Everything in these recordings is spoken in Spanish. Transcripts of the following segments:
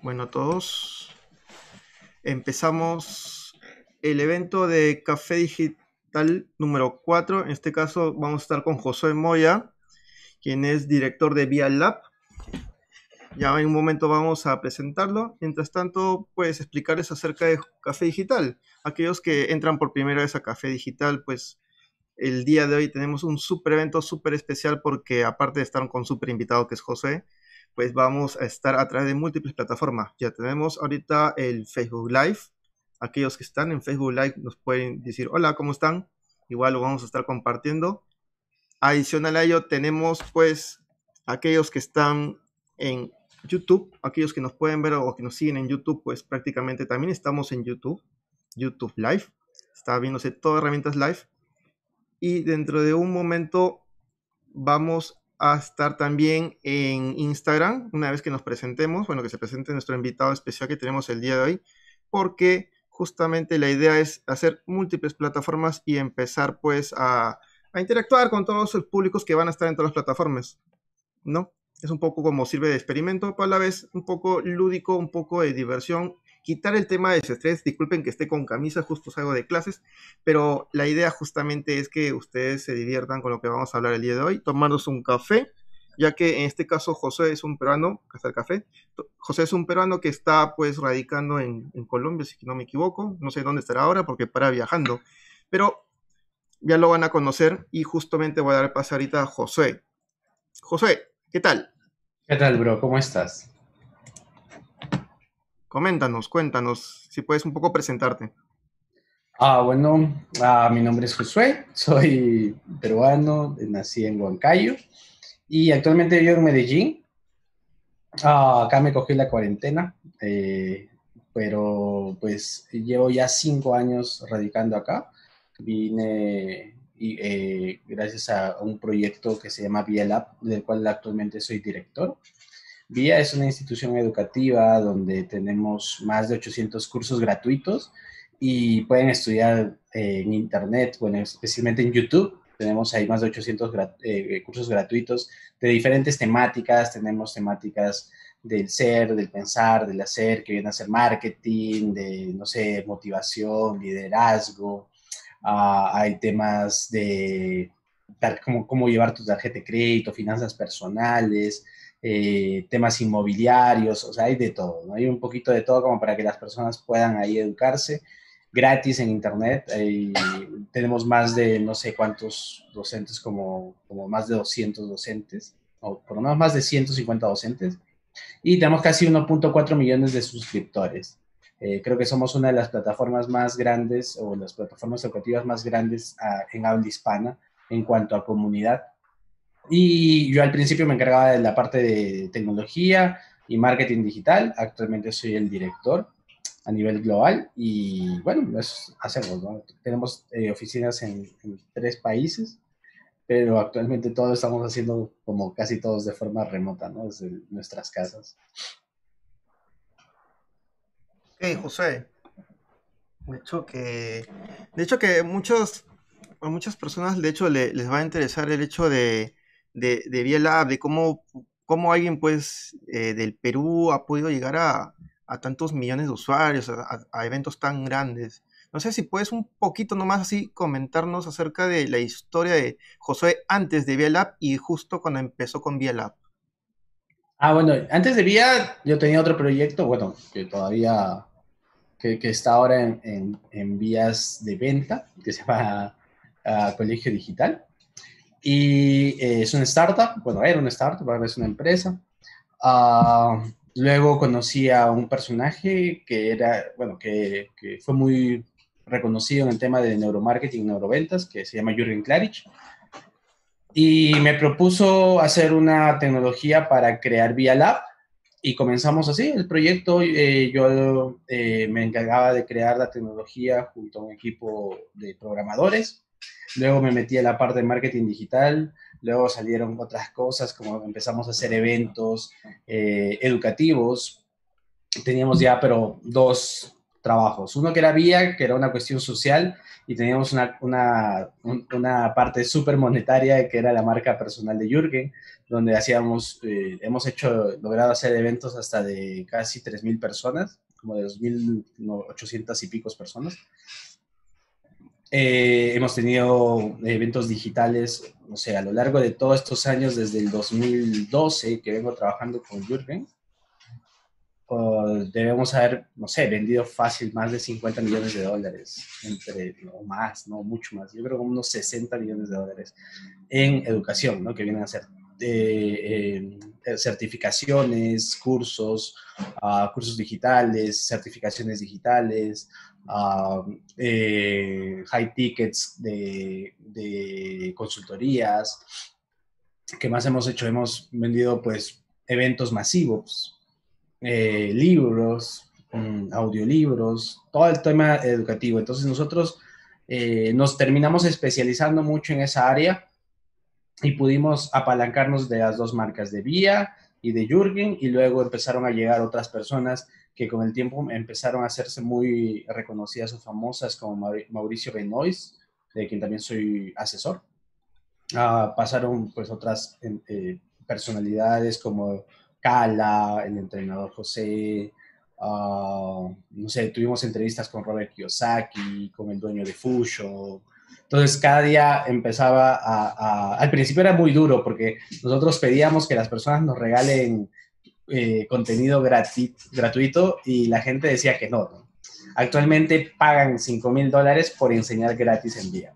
Bueno, a todos. Empezamos el evento de Café Digital número 4. En este caso vamos a estar con José Moya, quien es director de Via Lab. Ya en un momento vamos a presentarlo. Mientras tanto, pues explicarles acerca de Café Digital. Aquellos que entran por primera vez a Café Digital, pues el día de hoy tenemos un super evento súper especial porque aparte de estar con super invitado que es José, pues vamos a estar a través de múltiples plataformas. Ya tenemos ahorita el Facebook Live. Aquellos que están en Facebook Live nos pueden decir, hola, ¿cómo están? Igual lo vamos a estar compartiendo. Adicional a ello, tenemos pues aquellos que están en YouTube, aquellos que nos pueden ver o que nos siguen en YouTube, pues prácticamente también estamos en YouTube, YouTube Live. Está viéndose todas herramientas live. Y dentro de un momento vamos a estar también en Instagram, una vez que nos presentemos, bueno, que se presente nuestro invitado especial que tenemos el día de hoy, porque justamente la idea es hacer múltiples plataformas y empezar pues a, interactuar con todos los públicos que van a estar en todas las plataformas, ¿no? Es un poco como sirve de experimento, pero a la vez un poco lúdico, un poco de diversión quitar el tema de estrés. Disculpen que esté con camisa, justo salgo de clases, pero la idea justamente es que ustedes se diviertan con lo que vamos a hablar el día de hoy, tomarnos un café, ya que en este caso José es un peruano, Casa el Café, José es un peruano que está pues radicando en, en Colombia, si no me equivoco, no sé dónde estará ahora porque para viajando, pero ya lo van a conocer y justamente voy a dar paso ahorita a José. José, ¿qué tal? ¿Qué tal, bro? ¿Cómo estás? Coméntanos, cuéntanos, si puedes un poco presentarte. Ah, bueno, ah, mi nombre es Josué, soy peruano, nací en Huancayo y actualmente vivo en Medellín. Ah, acá me cogí la cuarentena, eh, pero pues llevo ya cinco años radicando acá. Vine y, eh, gracias a un proyecto que se llama Lab, del cual actualmente soy director. VIA es una institución educativa donde tenemos más de 800 cursos gratuitos y pueden estudiar eh, en Internet, bueno, especialmente en YouTube. Tenemos ahí más de 800 eh, cursos gratuitos de diferentes temáticas. Tenemos temáticas del ser, del pensar, del hacer, que viene a ser marketing, de, no sé, motivación, liderazgo. Ah, hay temas de cómo, cómo llevar tu tarjeta de crédito, finanzas personales, eh, temas inmobiliarios, o sea, hay de todo, ¿no? Hay un poquito de todo como para que las personas puedan ahí educarse gratis en Internet. tenemos más de no sé cuántos docentes, como, como más de 200 docentes, o por lo menos más de 150 docentes, y tenemos casi 1.4 millones de suscriptores. Eh, creo que somos una de las plataformas más grandes o las plataformas educativas más grandes ah, en habla hispana en cuanto a comunidad. Y yo al principio me encargaba de la parte de tecnología y marketing digital. Actualmente soy el director a nivel global y bueno, eso hacemos. ¿no? Tenemos eh, oficinas en, tres países, pero actualmente todo estamos haciendo como casi todos de forma remota, ¿no? Desde nuestras casas. Hey, José. De hecho que, de hecho que muchos, a muchas personas de hecho les va a interesar el hecho de, de, de Bielab, de cómo, cómo alguien pues eh, del Perú ha podido llegar a, a tantos millones de usuarios, a, eventos tan grandes. No sé si puedes un poquito nomás así comentarnos acerca de la historia de José antes de Bielab y justo cuando empezó con Bielab. Ah, bueno, antes de Via yo tenía otro proyecto, bueno, que todavía, que, que está ahora en, en, vías de venta, que se llama uh, Colegio Digital. Y eh, es una startup, bueno, era una startup, es una empresa. Uh, luego conocí a un personaje que era, bueno, que, fue muy reconocido en el tema de neuromarketing, neuroventas, que se llama Jürgen Klarich. Y me propuso hacer una tecnología para crear Via Lab. Y comenzamos así el proyecto. Eh, yo eh, me encargaba de crear la tecnología junto a un equipo de programadores Luego me metí a la parte de marketing digital, luego salieron otras cosas como empezamos a hacer eventos eh, educativos. Teníamos ya, pero dos, trabajos. Uno que era vía, que era una cuestión social, y teníamos una, una, una parte súper monetaria, que era la marca personal de Jürgen, donde hacíamos, eh, hemos hecho, logrado hacer eventos hasta de casi 3.000 personas, como de 2.800 y picos personas. Eh, hemos tenido eventos digitales, no sé, a lo largo de todos estos años, desde el 2012 que vengo trabajando con Jürgen, debemos haber, no sé, vendido fácil más de 50 millones de dólares, entre, o más, no, mucho más, yo creo que unos 60 millones de dólares en educación, ¿no? Que vienen a ser eh, certificaciones, cursos, uh, cursos digitales, certificaciones digitales, uh, eh, high tickets de, consultorías. ¿Qué más hemos hecho? Hemos vendido pues eventos masivos, eh, libros, mm, audiolibros, todo el tema educativo. Entonces nosotros nos terminamos especializando mucho en esa área y pudimos apalancarnos de las dos marcas de Vía y de Jürgen y luego empezaron a llegar otras personas que con el tiempo empezaron a hacerse muy reconocidas o famosas como Mauricio Benoist, de quien también soy asesor. Ah, pasaron pues otras eh, personalidades como Cala, el entrenador José, ah, no sé, tuvimos entrevistas con Robert Kiyosaki, con el dueño de Fusho. Entonces, cada día empezaba a, Al principio era muy duro porque nosotros pedíamos que las personas nos regalen eh, contenido gratuito y la gente decía que no, Actualmente pagan 5 mil dólares por enseñar gratis en día,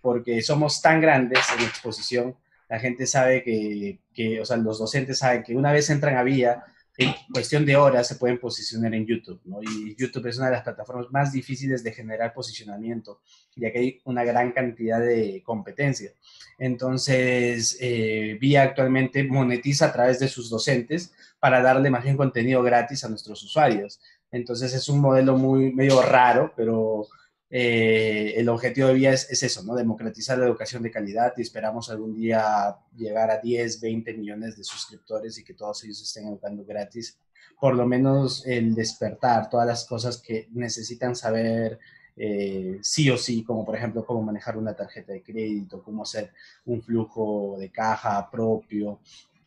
porque somos tan grandes en exposición la gente sabe que, que, o sea, los docentes saben que una vez entran a Vía, en cuestión de horas se pueden posicionar en YouTube. Y YouTube es una de las plataformas más difíciles de generar posicionamiento, ya que hay una gran cantidad de competencia. Entonces, eh, Vía actualmente monetiza a través de sus docentes para darle más bien contenido gratis a nuestros usuarios. Entonces, es un modelo muy medio raro, pero eh, el objetivo de Vía es, eso, ¿no? Democratizar la educación de calidad y esperamos algún día llegar a 10, 20 millones de suscriptores y que todos ellos estén educando gratis. Por lo menos el despertar todas las cosas que necesitan saber eh, sí o sí, como por ejemplo cómo manejar una tarjeta de crédito, cómo hacer un flujo de caja propio,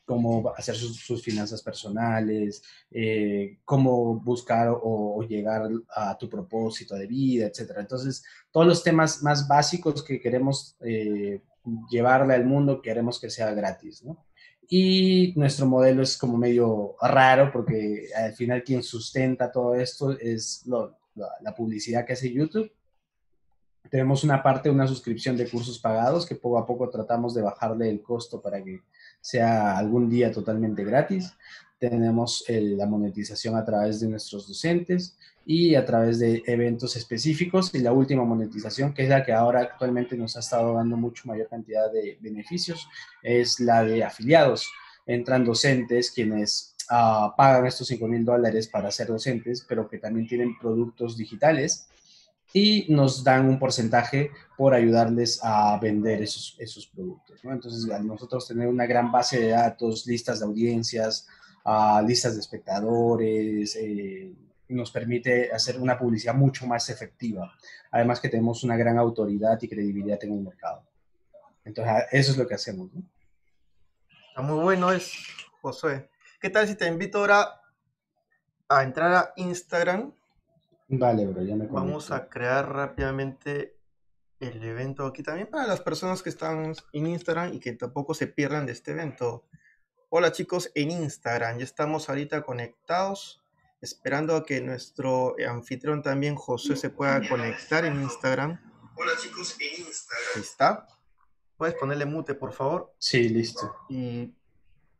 cómo hacer sus, finanzas personales, eh, cómo buscar o, llegar a tu propósito de vida, etc. Entonces, todos los temas más básicos que queremos eh, llevarle al mundo, queremos que sea gratis, ¿no? Y nuestro modelo es como medio raro porque al final quien sustenta todo esto es la publicidad que hace YouTube. Tenemos una parte, una suscripción de cursos pagados que poco a poco tratamos de bajarle el costo para que sea algún día totalmente gratis. Tenemos la monetización a través de nuestros docentes y a través de eventos específicos. Y la última monetización, que es la que ahora actualmente nos ha estado dando mucho mayor cantidad de beneficios, es la de afiliados. Entran docentes quienes ah, pagan estos 5 mil dólares para ser docentes, pero que también tienen productos digitales y nos dan un porcentaje por ayudarles a vender esos, esos productos. ¿no? Entonces, al nosotros tener una gran base de datos, listas de audiencias, uh, listas de espectadores, eh, nos permite hacer una publicidad mucho más efectiva. Además que tenemos una gran autoridad y credibilidad en el mercado. Entonces, eso es lo que hacemos. ¿no? Está muy bueno es, Josué. ¿Qué tal si te invito ahora a entrar a Instagram? Vale, bro, ya me Vamos a crear rápidamente el evento aquí también para las personas que están en Instagram y que tampoco se pierdan de este evento. Hola chicos en Instagram, ya estamos ahorita conectados, esperando a que nuestro anfitrión también José se pueda conectar en Instagram. Hola chicos en Instagram. Ahí está. ¿Puedes ponerle mute, por favor? Sí, listo. Y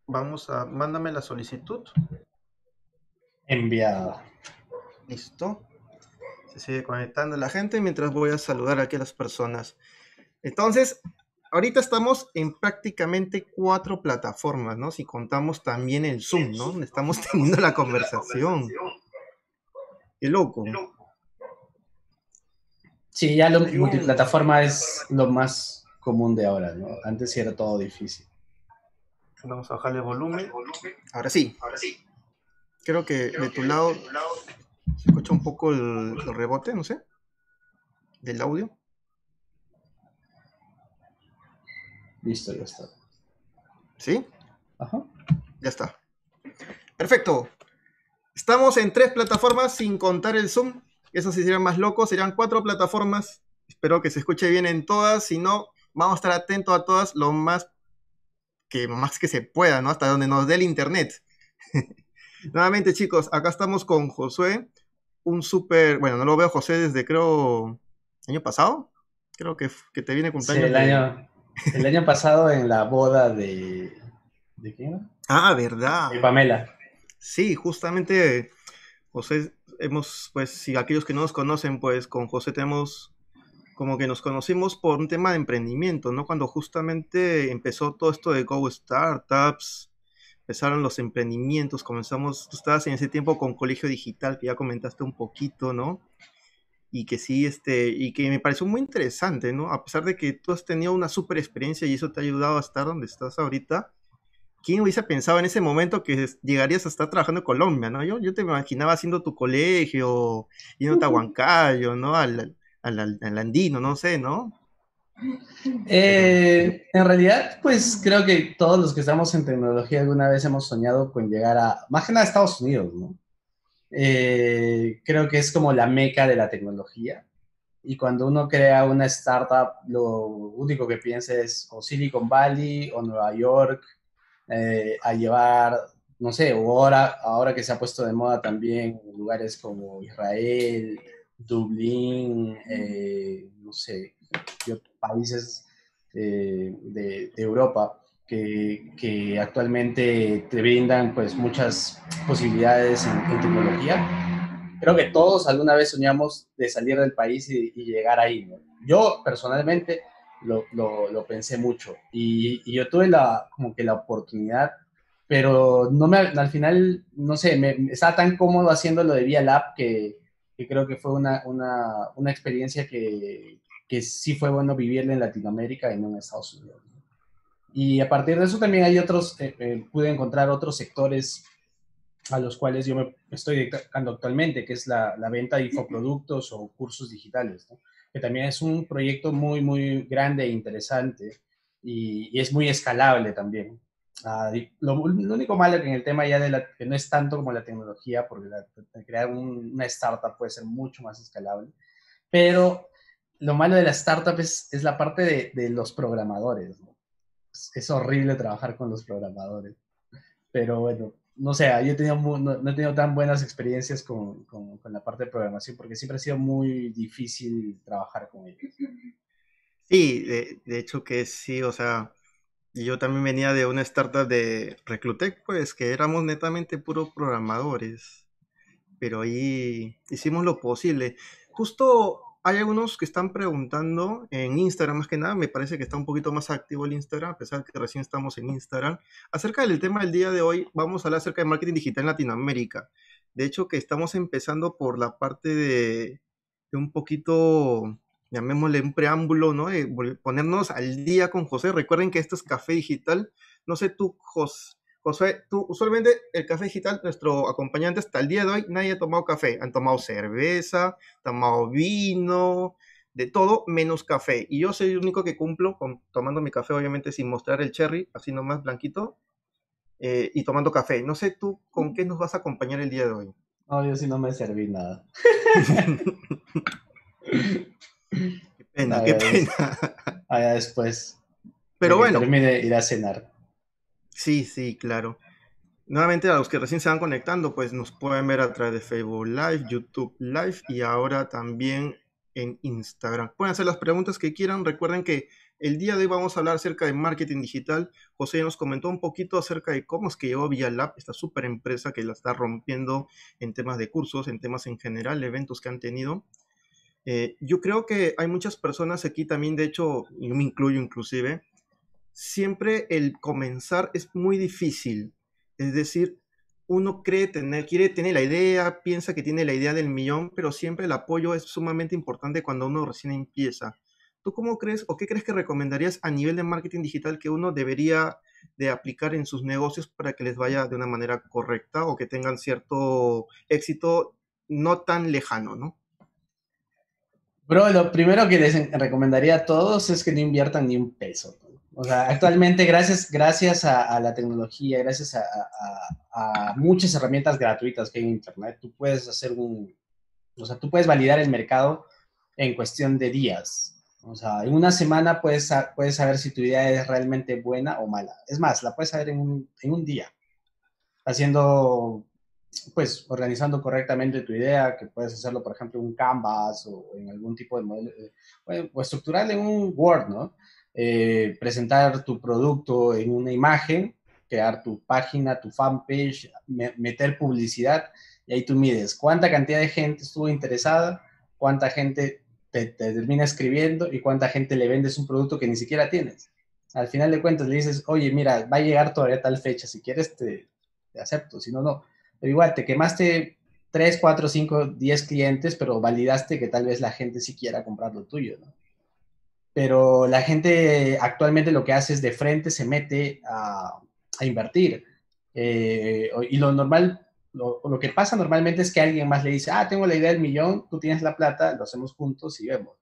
vamos a, mándame la solicitud. Enviada. Listo sigue conectando la gente mientras voy a saludar aquí a las personas. Entonces, ahorita estamos en prácticamente cuatro plataformas, ¿no? Si contamos también el Zoom, ¿no? Estamos teniendo la conversación. Qué loco. Sí, ya lo multiplataforma es lo más común de ahora, ¿no? Antes sí era todo difícil. Vamos a bajarle volumen. Ahora sí. Ahora sí. Creo que de tu lado Se escucha un poco el, el rebote, no sé, del audio. Listo, ya está. ¿Sí? Ajá. Ya está. Perfecto. Estamos en tres plataformas sin contar el Zoom. Eso sí serían más locos. Serían cuatro plataformas. Espero que se escuche bien en todas. Si no, vamos a estar atentos a todas lo más que, más que se pueda, ¿no? Hasta donde nos dé el internet. Nuevamente, chicos, acá estamos con Josué. Un súper. Bueno, no lo veo José desde creo. año pasado. Creo que, que te viene Sí, cumpleaños. el de- año, el año pasado en la boda de... ¿De quién? Ah, verdad. De Pamela. Sí, justamente, José, hemos, pues, si aquellos que no nos conocen, pues con José tenemos como que nos conocimos por un tema de emprendimiento, ¿no? Cuando justamente empezó todo esto de Go Startups, empezaron los emprendimientos, comenzamos, tú estabas en ese tiempo con Colegio Digital, que ya comentaste un poquito, ¿no? Y que sí, este, y que me pareció muy interesante, ¿no? A pesar de que tú has tenido una súper experiencia y eso te ha ayudado a estar donde estás ahorita, ¿quién hubiese pensado en ese momento que llegarías a estar trabajando en Colombia, ¿no? Yo, yo te imaginaba haciendo tu colegio, yendo a Huancayo, ¿no? Al, al, al- al andino, no sé, ¿no? Eh, en realidad, pues creo que todos los que estamos en tecnología alguna vez hemos soñado con llegar a, más que nada a Estados Unidos, ¿no? Eh, creo que es como la meca de la tecnología. Y cuando uno crea una startup, lo único que piensa es o Silicon Valley o Nueva York, eh, a llevar, no sé, o ahora, ahora que se ha puesto de moda también lugares como Israel, Dublín, eh, no sé, y otros países eh, de, de Europa que, que actualmente te brindan pues muchas posibilidades en, en tecnología. Creo que todos alguna vez soñamos de salir del país y, y llegar ahí. ¿no? Yo personalmente lo, lo, lo pensé mucho y, y, yo tuve la, como que la oportunidad, pero no me, al final, no sé, me, estaba tan cómodo haciendo lo de Vía Lab que, que creo que fue una, una, una experiencia que, que, sí fue bueno vivirla en Latinoamérica y no en Estados Unidos. Y a partir de eso también hay otros, eh, eh, pude encontrar otros sectores a los cuales yo me estoy dedicando actualmente, que es la, la venta de infoproductos o cursos digitales, ¿no? que también es un proyecto muy, muy grande e interesante y, y es muy escalable también. Uh, lo, lo, único malo que en el tema ya de la, que no es tanto como la tecnología, porque la, crear un, una startup puede ser mucho más escalable, pero lo malo de la startup es, es la parte de, de los programadores. Es, horrible trabajar con los programadores, pero bueno, no sé, yo he tenido no, he tenido tan buenas experiencias con, con, con, la parte de programación porque siempre ha sido muy difícil trabajar con ellos. Sí, de, de hecho que sí, o sea, yo también venía de una startup de Reclutec, pues que éramos netamente puros programadores, pero ahí hicimos lo posible. Justo hay algunos que están preguntando en Instagram, más que nada, me parece que está un poquito más activo el Instagram, a pesar que recién estamos en Instagram. Acerca del tema del día de hoy, vamos a hablar acerca de marketing digital en Latinoamérica. De hecho, que estamos empezando por la parte de, de un poquito, llamémosle un preámbulo, ¿no? De ponernos al día con José. Recuerden que esto es Café Digital. No sé tú, José. José, tú, usualmente el café digital, nuestro acompañante hasta el día de hoy, nadie ha tomado café. Han tomado cerveza, tomado vino, de todo menos café. Y yo soy el único que cumplo con, tomando mi café, obviamente sin mostrar el cherry, así nomás blanquito, eh, y tomando café. No sé tú con qué nos vas a acompañar el día de hoy. No, yo sí no me serví nada. qué pena, qué pena. Allá después. Pero bueno. Termine ir a cenar. Sí, sí, claro. Nuevamente a los que recién se van conectando, pues nos pueden ver a través de Facebook Live, YouTube Live y ahora también en Instagram. Pueden hacer las preguntas que quieran. Recuerden que el día de hoy vamos a hablar acerca de marketing digital. José nos comentó un poquito acerca de cómo es que llegó Vía Lab, esta super empresa que la está rompiendo en temas de cursos, en temas en general, eventos que han tenido. Eh, yo creo que hay muchas personas aquí también, de hecho, yo me incluyo inclusive, siempre el comenzar es muy difícil. Es decir, uno cree tener, quiere tener la idea, piensa que tiene la idea del millón, pero siempre el apoyo es sumamente importante cuando uno recién empieza. ¿Tú cómo crees o qué crees que recomendarías a nivel de marketing digital que uno debería de aplicar en sus negocios para que les vaya de una manera correcta o que tengan cierto éxito no tan lejano, ¿no? Bro, lo primero que les recomendaría a todos es que no inviertan ni un peso. O sea, actualmente, gracias, gracias a, la tecnología, gracias a, a, muchas herramientas gratuitas que hay en Internet, tú puedes hacer un, o sea, tú puedes validar el mercado en cuestión de días. O sea, en una semana puedes, puedes saber si tu idea es realmente buena o mala. Es más, la puedes saber en un, en un día, haciendo, pues, organizando correctamente tu idea, que puedes hacerlo, por ejemplo, en un Canvas o en algún tipo de modelo, eh, o estructural en un Word, ¿no? Eh, presentar tu producto en una imagen, crear tu página, tu fanpage, meter publicidad, y ahí tú mides cuánta cantidad de gente estuvo interesada, cuánta gente te, termina escribiendo y cuánta gente le vendes un producto que ni siquiera tienes. Al final de cuentas le dices, oye, mira, va a llegar todavía tal fecha, si quieres te, acepto, si no, no. Pero igual, te quemaste 3, 4, 5, 10 clientes, pero validaste que tal vez la gente sí quiera comprar lo tuyo, ¿no? Pero la gente actualmente lo que hace es de frente se mete a, invertir. Eh, y lo normal lo, que pasa normalmente es que alguien más le dice, ah, tengo la idea del millón, tú tienes la plata, lo hacemos juntos y vemos.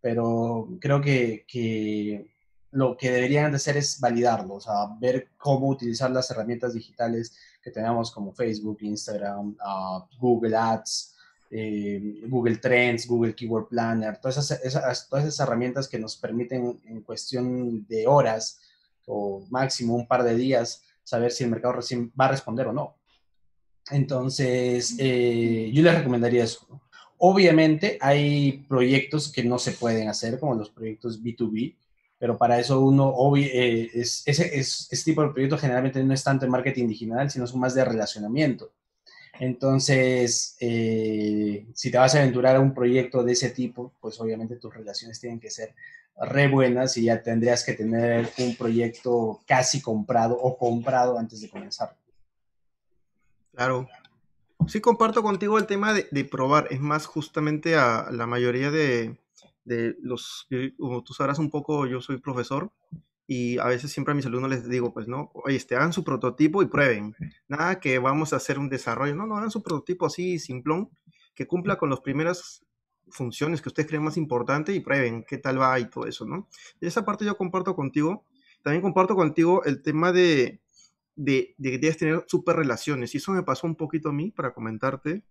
Pero creo que, que lo que deberían de hacer es validarlo, o sea, ver cómo utilizar las herramientas digitales que tenemos como Facebook, Instagram, uh, Google Ads, eh, Google Trends, Google Keyword Planner, todas esas, esas, todas esas herramientas que nos permiten en cuestión de horas o máximo un par de días saber si el mercado recién va a responder o no. Entonces, eh, yo les recomendaría eso. Obviamente hay proyectos que no se pueden hacer, como los proyectos B2B, pero para eso uno, eh, es, ese, ese, tipo de proyectos generalmente no es tanto marketing digital, sino son más de relacionamiento. Entonces, eh, si te vas a aventurar a un proyecto de ese tipo, pues obviamente tus relaciones tienen que ser re buenas y ya tendrías que tener un proyecto casi comprado o comprado antes de comenzar. Claro. Sí comparto contigo el tema de, probar. Es más, justamente a la mayoría de, los, como tú sabrás un poco, yo soy profesor y a veces siempre a mis alumnos les digo, pues no, oye, este, hagan su prototipo y prueben. Nada que vamos a hacer un desarrollo. No, no, hagan su prototipo así, simplón, que cumpla con las primeras funciones que ustedes creen más importantes y prueben qué tal va y todo eso, ¿no? Y esa parte yo comparto contigo. También comparto contigo el tema de, de, que debes tener super relaciones. Y eso me pasó un poquito a mí, para comentarte.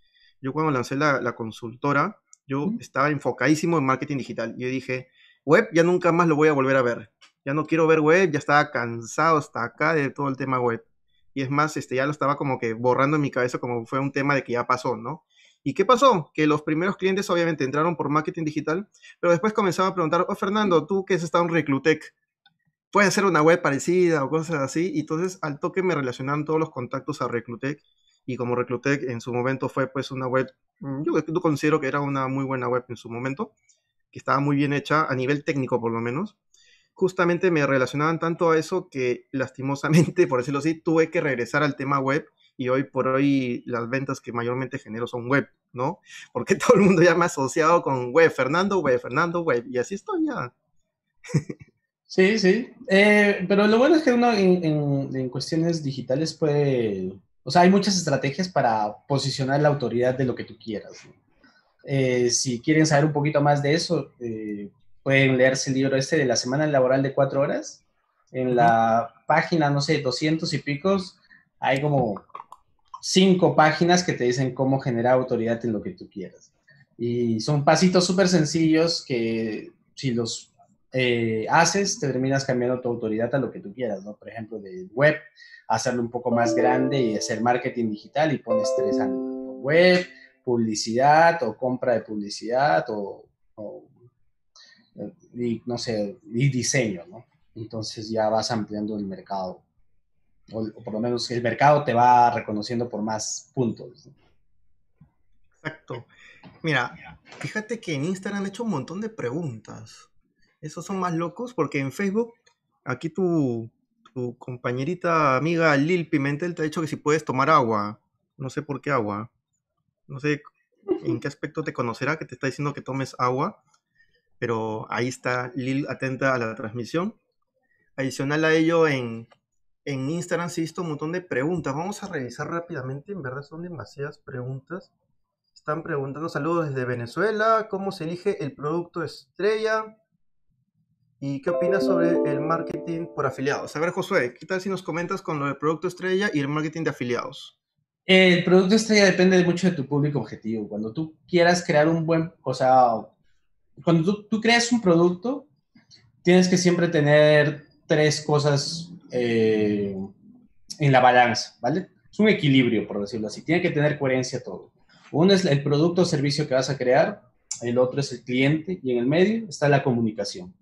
Yo cuando lancé la, consultora, yo estaba enfocadísimo en marketing digital. Yo dije, web ya nunca más lo voy a volver a ver. Ya no quiero ver web, ya estaba cansado hasta acá de todo el tema web. Y es más, este, ya lo estaba como que borrando en mi cabeza como fue un tema de que ya pasó, ¿no? ¿Y qué pasó? Que los primeros clientes obviamente entraron por marketing digital, pero después comenzaban a preguntar, oh Fernando, tú que has estado en Reclutec, puede hacer una web parecida o cosas así. Y entonces al toque me relacionaron todos los contactos a Reclutec. Y como Reclutec en su momento fue pues una web, mm, yo considero que era una muy buena web en su momento, que estaba muy bien hecha a nivel técnico por lo menos. Justamente me relacionaban tanto a eso que lastimosamente, por decirlo así, tuve que regresar al tema web y hoy por hoy las ventas que mayormente genero son web, ¿no? Porque todo el mundo ya me ha asociado con web, Fernando web, Fernando web, y así estoy ya. Sí, sí. Eh, pero lo bueno es que uno en, cuestiones digitales puede, o sea, hay muchas estrategias para posicionar la autoridad de lo que tú quieras. Eh, si quieren saber un poquito más de eso, eh, pueden leerse el libro este de la semana laboral de cuatro horas. En la página, no sé, 200 y picos, hay como cinco páginas que te dicen cómo generar autoridad en lo que tú quieras. Y son pasitos súper sencillos que si los eh, haces, te terminas cambiando tu autoridad a lo que tú quieras, ¿no? Por ejemplo, de web, hacerlo un poco más grande y hacer marketing digital y pones tres años. Web, publicidad o compra de publicidad o, y, no sé, y diseño, ¿no? Entonces ya vas ampliando el mercado. O, por lo menos el mercado te va reconociendo por más puntos. Exacto. Mira, fíjate que en Instagram han hecho un montón de preguntas esos son más locos porque en Facebook, aquí tu, compañerita amiga Lil Pimentel te ha dicho que si puedes tomar agua. No sé por qué agua. No sé en qué aspecto te conocerá que te está diciendo que tomes agua. Pero ahí está Lil atenta a la transmisión. Adicional a ello, en, en Instagram se visto un montón de preguntas. Vamos a revisar rápidamente. En verdad son demasiadas preguntas. Están preguntando saludos desde Venezuela, cómo se elige el producto estrella y qué opinas sobre el marketing por afiliados. A ver, Josué, ¿qué tal si nos comentas con lo del producto estrella y el marketing de afiliados? El producto estrella depende mucho de tu público objetivo. Cuando tú quieras crear un buen, o sea, cuando tú, creas un producto, tienes que siempre tener tres cosas eh, en la balanza, ¿vale? Es un equilibrio, por decirlo así. Tiene que tener coherencia todo. Uno es el producto o servicio que vas a crear, el otro es el cliente y en el medio está la comunicación.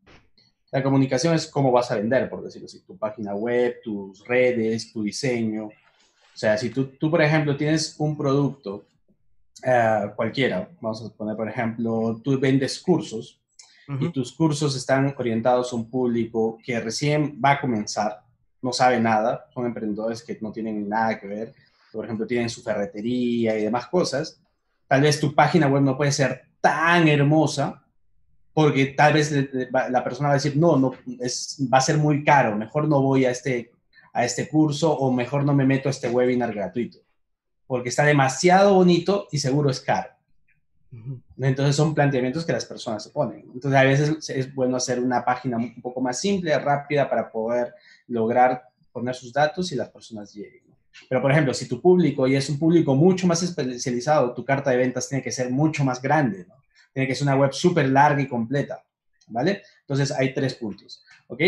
La comunicación es cómo vas a vender, por decirlo así, tu página web, tus redes, tu diseño. O sea, si tú, tú por ejemplo, tienes un producto uh, cualquiera, vamos a poner, por ejemplo, tú vendes cursos uh -huh. y tus cursos están orientados a un público que recién va a comenzar, no sabe nada, son emprendedores que no tienen nada que ver, por ejemplo, tienen su ferretería y demás cosas, tal vez tu página web no puede ser tan hermosa porque tal vez la persona va a decir, no, no es, va a ser muy caro, mejor no voy a este, a este curso o mejor no me meto a este webinar gratuito, porque está demasiado bonito y seguro es caro. Entonces son planteamientos que las personas se ponen. Entonces a veces es bueno hacer una página un poco más simple, rápida, para poder lograr poner sus datos y las personas lleguen. Pero, por ejemplo, si tu público y es un público mucho más especializado, tu carta de ventas tiene que ser mucho más grande, ¿no? Tiene que ser una web súper larga y completa, ¿vale? Entonces, hay tres puntos, ¿ok?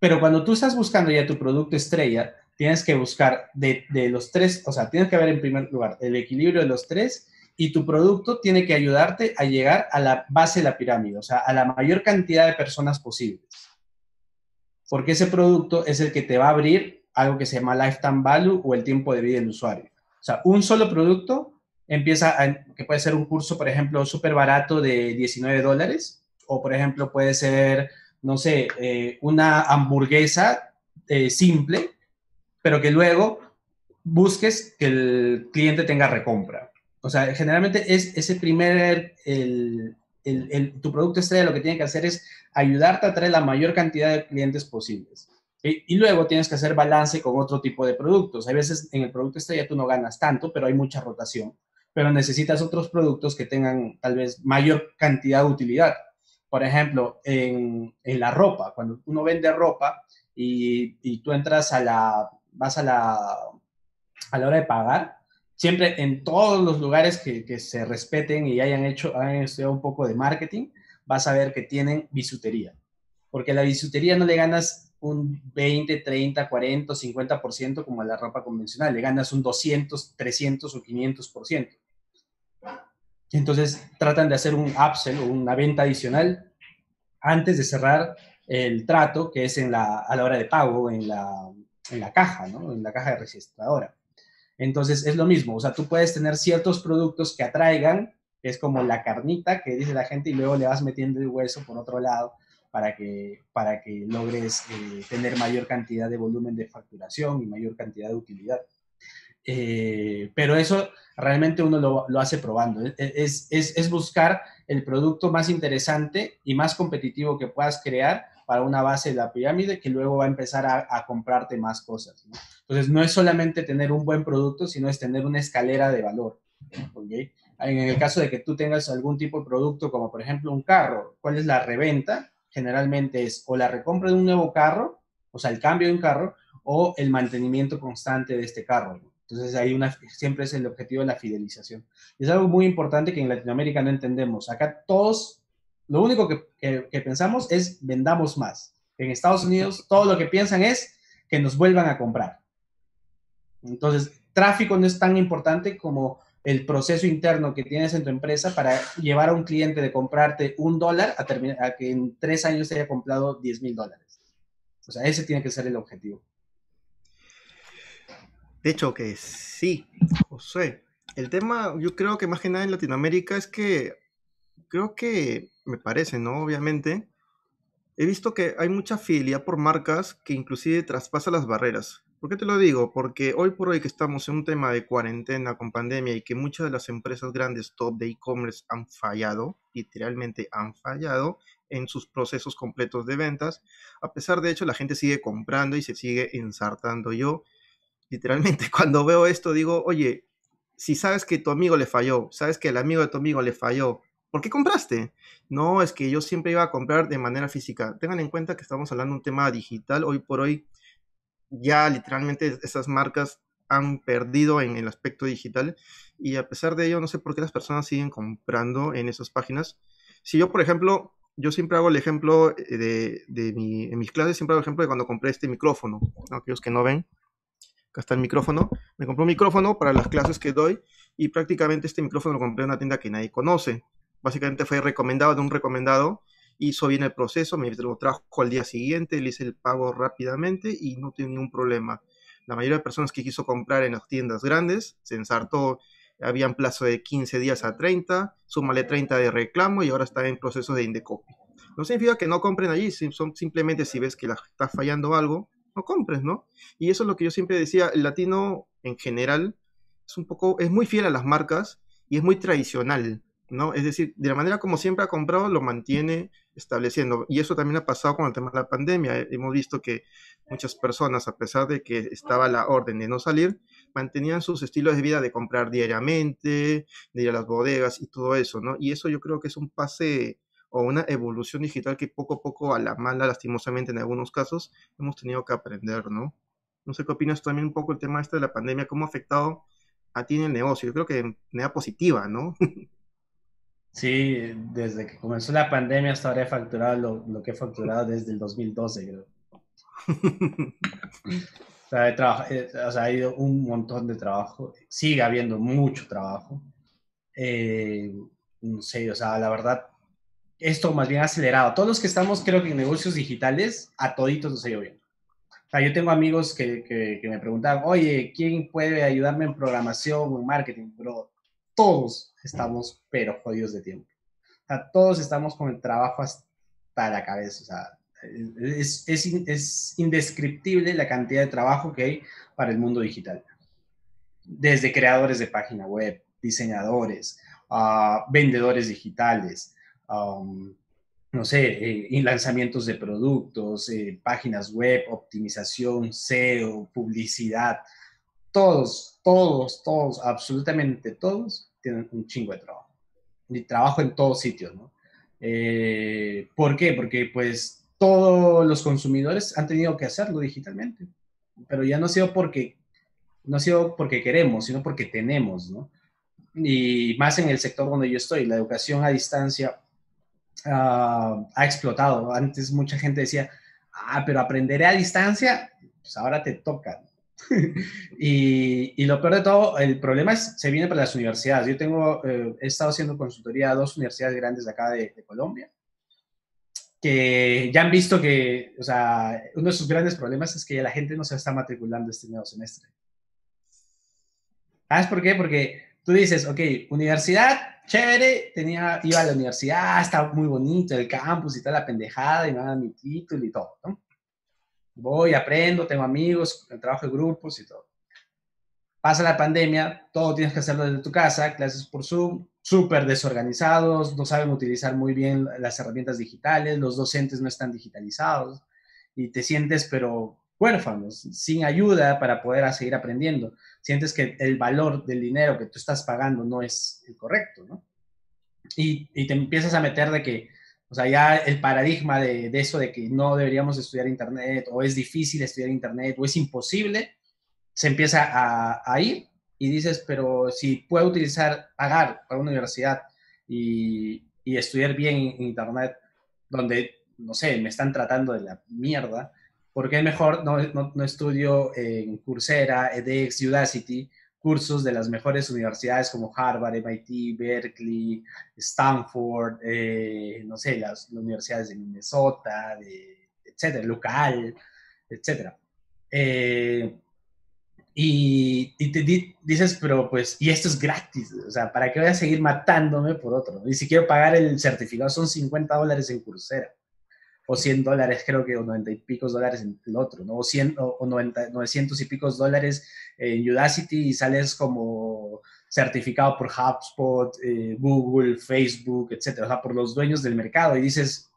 Pero cuando tú estás buscando ya tu producto estrella, tienes que buscar de, de los tres, o sea, tienes que ver en primer lugar el equilibrio de los tres y tu producto tiene que ayudarte a llegar a la base de la pirámide, o sea, a la mayor cantidad de personas posibles. Porque ese producto es el que te va a abrir algo que se llama lifetime value o el tiempo de vida del usuario. O sea, un solo producto empieza, a, que puede ser un curso, por ejemplo, súper barato de 19 dólares, o por ejemplo puede ser, no sé, eh, una hamburguesa eh, simple, pero que luego busques que el cliente tenga recompra. O sea, generalmente es ese primer, el, el, el, tu producto estrella lo que tiene que hacer es ayudarte a traer la mayor cantidad de clientes posibles. Y luego tienes que hacer balance con otro tipo de productos. Hay veces en el producto estrella tú no ganas tanto, pero hay mucha rotación. Pero necesitas otros productos que tengan tal vez mayor cantidad de utilidad. Por ejemplo, en, en la ropa, cuando uno vende ropa y, y, tú entras a la, vas a la, a la hora de pagar, siempre en todos los lugares que, que se respeten y hayan hecho, hayan estudiado un poco de marketing, vas a ver que tienen bisutería. Porque la bisutería no le ganas un 20, 30, 40, 50% como a la ropa convencional. Le ganas un 200, 300 o 500%. Entonces tratan de hacer un upsell o una venta adicional antes de cerrar el trato, que es en la, a la hora de pago, en la, en la caja, ¿no? En la caja de registradora. Entonces es lo mismo, o sea, tú puedes tener ciertos productos que atraigan, es como la carnita que dice la gente, y luego le vas metiendo el hueso por otro lado para que, para que logres eh, tener mayor cantidad de volumen de facturación y mayor cantidad de utilidad. Eh, pero eso realmente uno lo, lo hace probando. Es, es, es, buscar el producto más interesante y más competitivo que puedas crear para una base de la pirámide que luego va a empezar a, comprarte más cosas. ¿no? Entonces, no es solamente tener un buen producto, sino es tener una escalera de valor. En el caso de que tú tengas algún tipo de producto, como por ejemplo un carro, ¿cuál es la reventa? generalmente es o la recompra de un nuevo carro, o sea, el cambio de un carro, o el mantenimiento constante de este carro. Entonces, una, siempre es el objetivo de la fidelización. Es algo muy importante que en Latinoamérica no entendemos. Acá todos, lo único que, que, pensamos es vendamos más. En Estados Unidos, todo lo que piensan es que nos vuelvan a comprar. Entonces, tráfico no es tan importante como el proceso interno que tienes en tu empresa para llevar a un cliente de comprarte un dólar a, a que en tres años te haya comprado 10 mil dólares. O sea, ese tiene que ser el objetivo. De hecho que sí, José. El tema, yo creo que más que nada en Latinoamérica es que, creo que, me parece, ¿no? Obviamente, he visto que hay mucha fidelidad por marcas que inclusive traspasa las barreras. ¿Por qué te lo digo? Porque hoy por hoy que estamos en un tema de cuarentena con pandemia y que muchas de las empresas grandes top de e-commerce han fallado, literalmente han fallado en sus procesos completos de ventas, a pesar de hecho la gente sigue comprando y se sigue ensartando. Yo literalmente cuando veo esto digo, oye, si sabes que tu amigo le falló, sabes que el amigo de tu amigo le falló, ¿por qué compraste? No, es que yo siempre iba a comprar de manera física. Tengan en cuenta que estamos hablando de un tema digital. Hoy por hoy ya literalmente esas marcas han perdido en el aspecto digital y a pesar de ello no sé por qué las personas siguen comprando en esas páginas. Si yo, por ejemplo, yo siempre hago el ejemplo eh, de, mi, en mis clases, siempre hago el ejemplo de cuando compré este micrófono, aquellos que no ven, acá está el micrófono, me compré un micrófono para las clases que doy y prácticamente este micrófono lo compré en una tienda que nadie conoce. Básicamente fue recomendado de un recomendado, hizo bien el proceso, me lo trajo al día siguiente, le hice el pago rápidamente y no tiene ningún problema. La mayoría de personas que quiso comprar en las tiendas grandes se ensartó, habían plazo de 15 días a 30, súmale 30 de reclamo y ahora está en proceso de indecopy. No significa que no compren allí, son simplemente si ves que la, está fallando algo, no compres, ¿no? Y eso es lo que yo siempre decía, el latino en general es un poco, es muy fiel a las marcas y es muy tradicional, ¿no? Es decir, de la manera como siempre ha comprado, lo mantiene estableciendo. Y eso también ha pasado con el tema de la pandemia. Hemos visto que muchas personas, a pesar de que estaba la orden de no salir, mantenían sus estilos de vida de comprar diariamente, de ir a las bodegas y todo eso, ¿no? Y eso yo creo que es un pase o una evolución digital que poco a poco, a la mala, lastimosamente en algunos casos, hemos tenido que aprender, ¿no? No sé qué opinas también un poco el tema este de la pandemia, cómo ha afectado a ti en el negocio. Yo creo que de manera positiva, ¿no? Sí, desde que comenzó la pandemia hasta ahora he facturado lo, que he facturado desde el 2012, creo. o, sea, he o sea, ha ido un montón de trabajo, sigue habiendo mucho trabajo. Eh, no sé, o sea, la verdad, esto más bien acelerado. Todos los que estamos, creo que en negocios digitales, a toditos nos ha ido bien. O sea, yo tengo amigos que, que, me preguntan, oye, ¿quién puede ayudarme en programación o en marketing? Pero todos estamos, pero jodidos de tiempo. Todos estamos con el trabajo hasta la cabeza. Es, es, es indescriptible la cantidad de trabajo que hay para el mundo digital. Desde creadores de página web, diseñadores, uh, vendedores digitales, Um, no sé, eh, lanzamientos de productos, eh, páginas web, optimización, SEO, publicidad, todos, todos, todos, absolutamente todos tienen un chingo de trabajo. Y trabajo en todos sitios, ¿no? Eh, ¿Por qué? Porque pues todos los consumidores han tenido que hacerlo digitalmente, pero ya no ha sido porque, no ha sido porque queremos, sino porque tenemos, ¿no? Y más en el sector donde yo estoy, la educación a distancia Ah, ha explotado. Antes mucha gente decía, ah, pero aprenderé a distancia, pues ahora te toca. y, y, lo peor de todo, el problema es, se viene para las universidades. Yo tengo, eh, he estado haciendo consultoría a dos universidades grandes de acá de, Colombia, que ya han visto que, o sea, uno de sus grandes problemas es que la gente no se está matriculando este nuevo semestre. ¿Sabes por qué? Porque tú dices, ok, universidad, chévere, tenía, iba a la universidad, estaba muy bonito el campus y toda la pendejada, y me daban mi título y todo, ¿no? Voy, aprendo, tengo amigos, trabajo en grupos y todo. Pasa la pandemia, todo tienes que hacerlo desde tu casa, clases por Zoom, súper desorganizados, no saben utilizar muy bien las herramientas digitales, los docentes no están digitalizados y te sientes pero huérfanos, sin ayuda para poder seguir aprendiendo sientes que el valor del dinero que tú estás pagando no es el correcto, ¿no? Y, y te empiezas a meter de que, o sea, ya el paradigma de, de, eso de que no deberíamos estudiar Internet o es difícil estudiar Internet o es imposible, se empieza a, a ir y dices, pero si puedo utilizar, pagar para una universidad y, y estudiar bien en Internet, donde, no sé, me están tratando de la mierda, porque es mejor no, no, estudio en Coursera, edX, Udacity, cursos de las mejores universidades como Harvard, MIT, Berkeley, Stanford, eh, no sé, las, universidades de Minnesota, de, etcétera, local, etcétera. Eh, y, y, te dices, pero pues, y esto es gratis, o sea, ¿para qué voy a seguir matándome por otro? Y si quiero pagar el certificado, son 50 dólares en Coursera o 100 dólares, creo que, o 90 y picos dólares en el otro, ¿no? O, 100, o 90, 900 y picos dólares en Udacity y sales como certificado por HubSpot, eh, Google, Facebook, etcétera, o sea, por los dueños del mercado y dices,